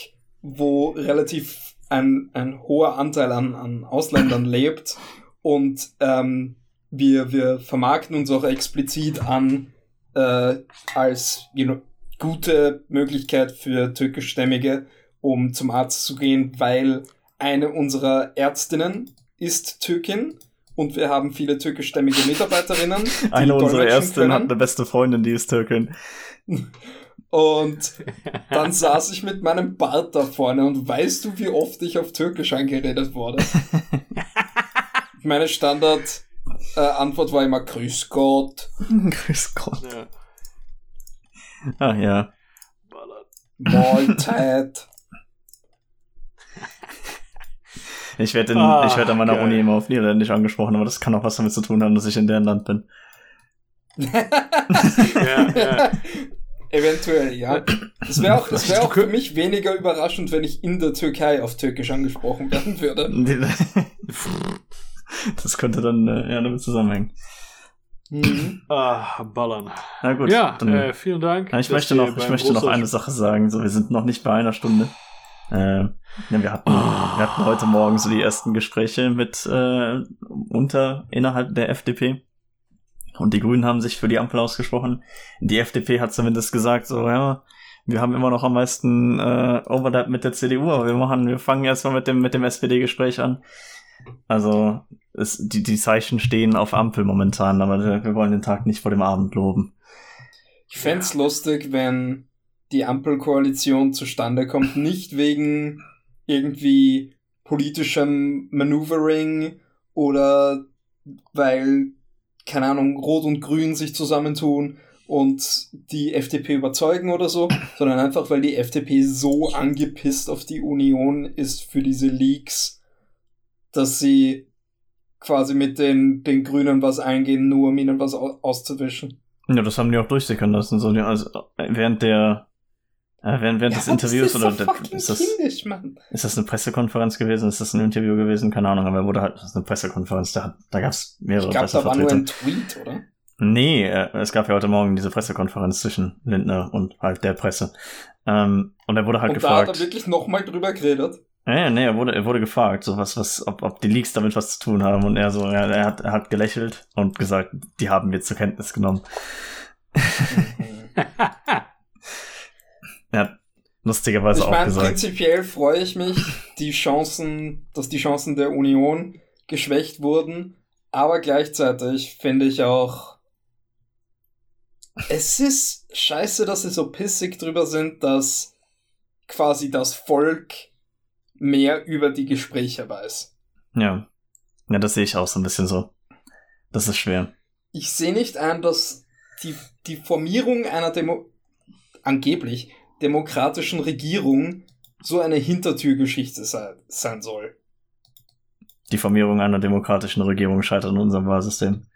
wo relativ ein, ein hoher Anteil an, an Ausländern lebt und ähm, wir, wir vermarkten uns auch explizit an äh, als you know, gute Möglichkeit für türkischstämmige, um zum Arzt zu gehen, weil eine unserer Ärztinnen ist Türkin und wir haben viele türkischstämmige Mitarbeiterinnen. die Eine unserer Ärztinnen hat eine beste Freundin, die ist Türkin. Und dann saß ich mit meinem Bart da vorne und weißt du, wie oft ich auf Türkisch angeredet wurde? Meine Standard äh, Antwort war immer Grüß Gott, Grüß Gott. ja, Ah ja. Mahlzeit. Ich werde in- Ah, ich werd an meiner geil. Uni immer auf Niederländisch angesprochen, aber das kann auch was damit zu tun haben, dass ich in deren Land bin. Ja, ja. Eventuell, ja. Es wäre auch, es wär auch für mich weniger überraschend, wenn ich in der Türkei auf Türkisch angesprochen werden würde. Das könnte dann äh, ja damit zusammenhängen. Mhm. Ah, ballern. Na gut, ja, dann, äh, vielen Dank. Ich möchte noch, ich möchte noch eine Sache sagen. So, wir sind noch nicht bei einer Stunde. Äh, ja, wir hatten, wir hatten heute Morgen so die ersten Gespräche mit äh, unter innerhalb der FDP. Und die Grünen haben sich für die Ampel ausgesprochen. Die FDP hat zumindest gesagt, so ja, wir haben immer noch am meisten äh, Overlap mit der CDU, aber wir machen, wir fangen erstmal mit dem mit dem SPD-Gespräch an. Also es, die, die Zeichen stehen auf Ampel momentan, aber wir wir wollen den Tag nicht vor dem Abend loben. Ich fänd's lustig, wenn die Ampelkoalition zustande kommt, nicht wegen irgendwie politischem Maneuvering oder weil, keine Ahnung, Rot und Grün sich zusammentun und die FDP überzeugen oder so, sondern einfach, weil die FDP so angepisst auf die Union ist für diese Leaks, dass sie quasi mit den, den Grünen was eingehen, nur um ihnen was au auszuwischen. Ja, das haben die auch durchsickern lassen. So, also, während der während, während Ja, des Interviews ist oder so ist das, kindisch, ist das eine Pressekonferenz gewesen? Ist das ein Interview gewesen? Keine Ahnung, aber wurde halt das ist eine Pressekonferenz. Da, da gab es mehrere Ich glaube, da war nur Pressevertreter. ein Tweet, oder? Nee, äh, es gab ja heute Morgen diese Pressekonferenz zwischen Lindner und halt der Presse. Ähm, und er wurde halt Und da hat er gefragt. wirklich nochmal drüber geredet. Ja, nee, er wurde, er wurde gefragt, so was, was, ob, ob die Leaks damit was zu tun haben. Und er so, ja, er hat, er hat gelächelt und gesagt, die haben wir zur Kenntnis genommen. Er hat lustigerweise ich auch meine, gesagt. prinzipiell freue ich mich, die Chancen, dass die Chancen der Union geschwächt wurden, aber gleichzeitig finde ich auch, es ist scheiße, dass sie so pissig drüber sind, dass quasi das Volk mehr über die Gespräche weiß. Ja. Ja, das sehe ich auch so ein bisschen so. Das ist schwer. Ich sehe nicht ein, dass die, die Formierung einer Demo angeblich demokratischen Regierung so eine Hintertürgeschichte sei, sein soll. Die Formierung einer demokratischen Regierung scheitert in unserem Wahlsystem.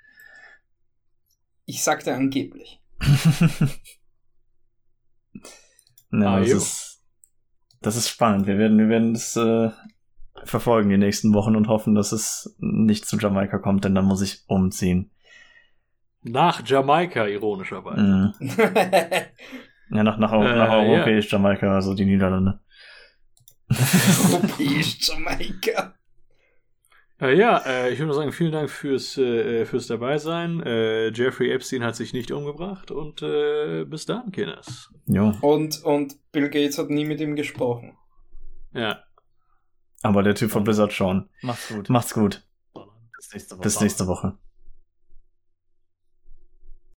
Ich sagte angeblich. ja, Ah, das ist, das ist spannend. Wir werden, wir werden es äh, verfolgen die nächsten Wochen und hoffen, dass es nicht zu Jamaika kommt, denn dann muss ich umziehen. Nach Jamaika, ironischerweise. Mhm. Ja, nach, nach, Äh, nach ja. europäisch Jamaika, also die Niederlande. Europäisch Jamaika. Äh, ja, äh, ich würde sagen, vielen Dank fürs, äh, fürs Dabeisein. Äh, Jeffrey Epstein hat sich nicht umgebracht und äh, bis dann, Kinders. Jo. Und, und Bill Gates hat nie mit ihm gesprochen. Ja. Aber der Typ von Blizzard schon. Macht's gut. Macht's gut. Bis nächste Woche. Bis nächste Woche.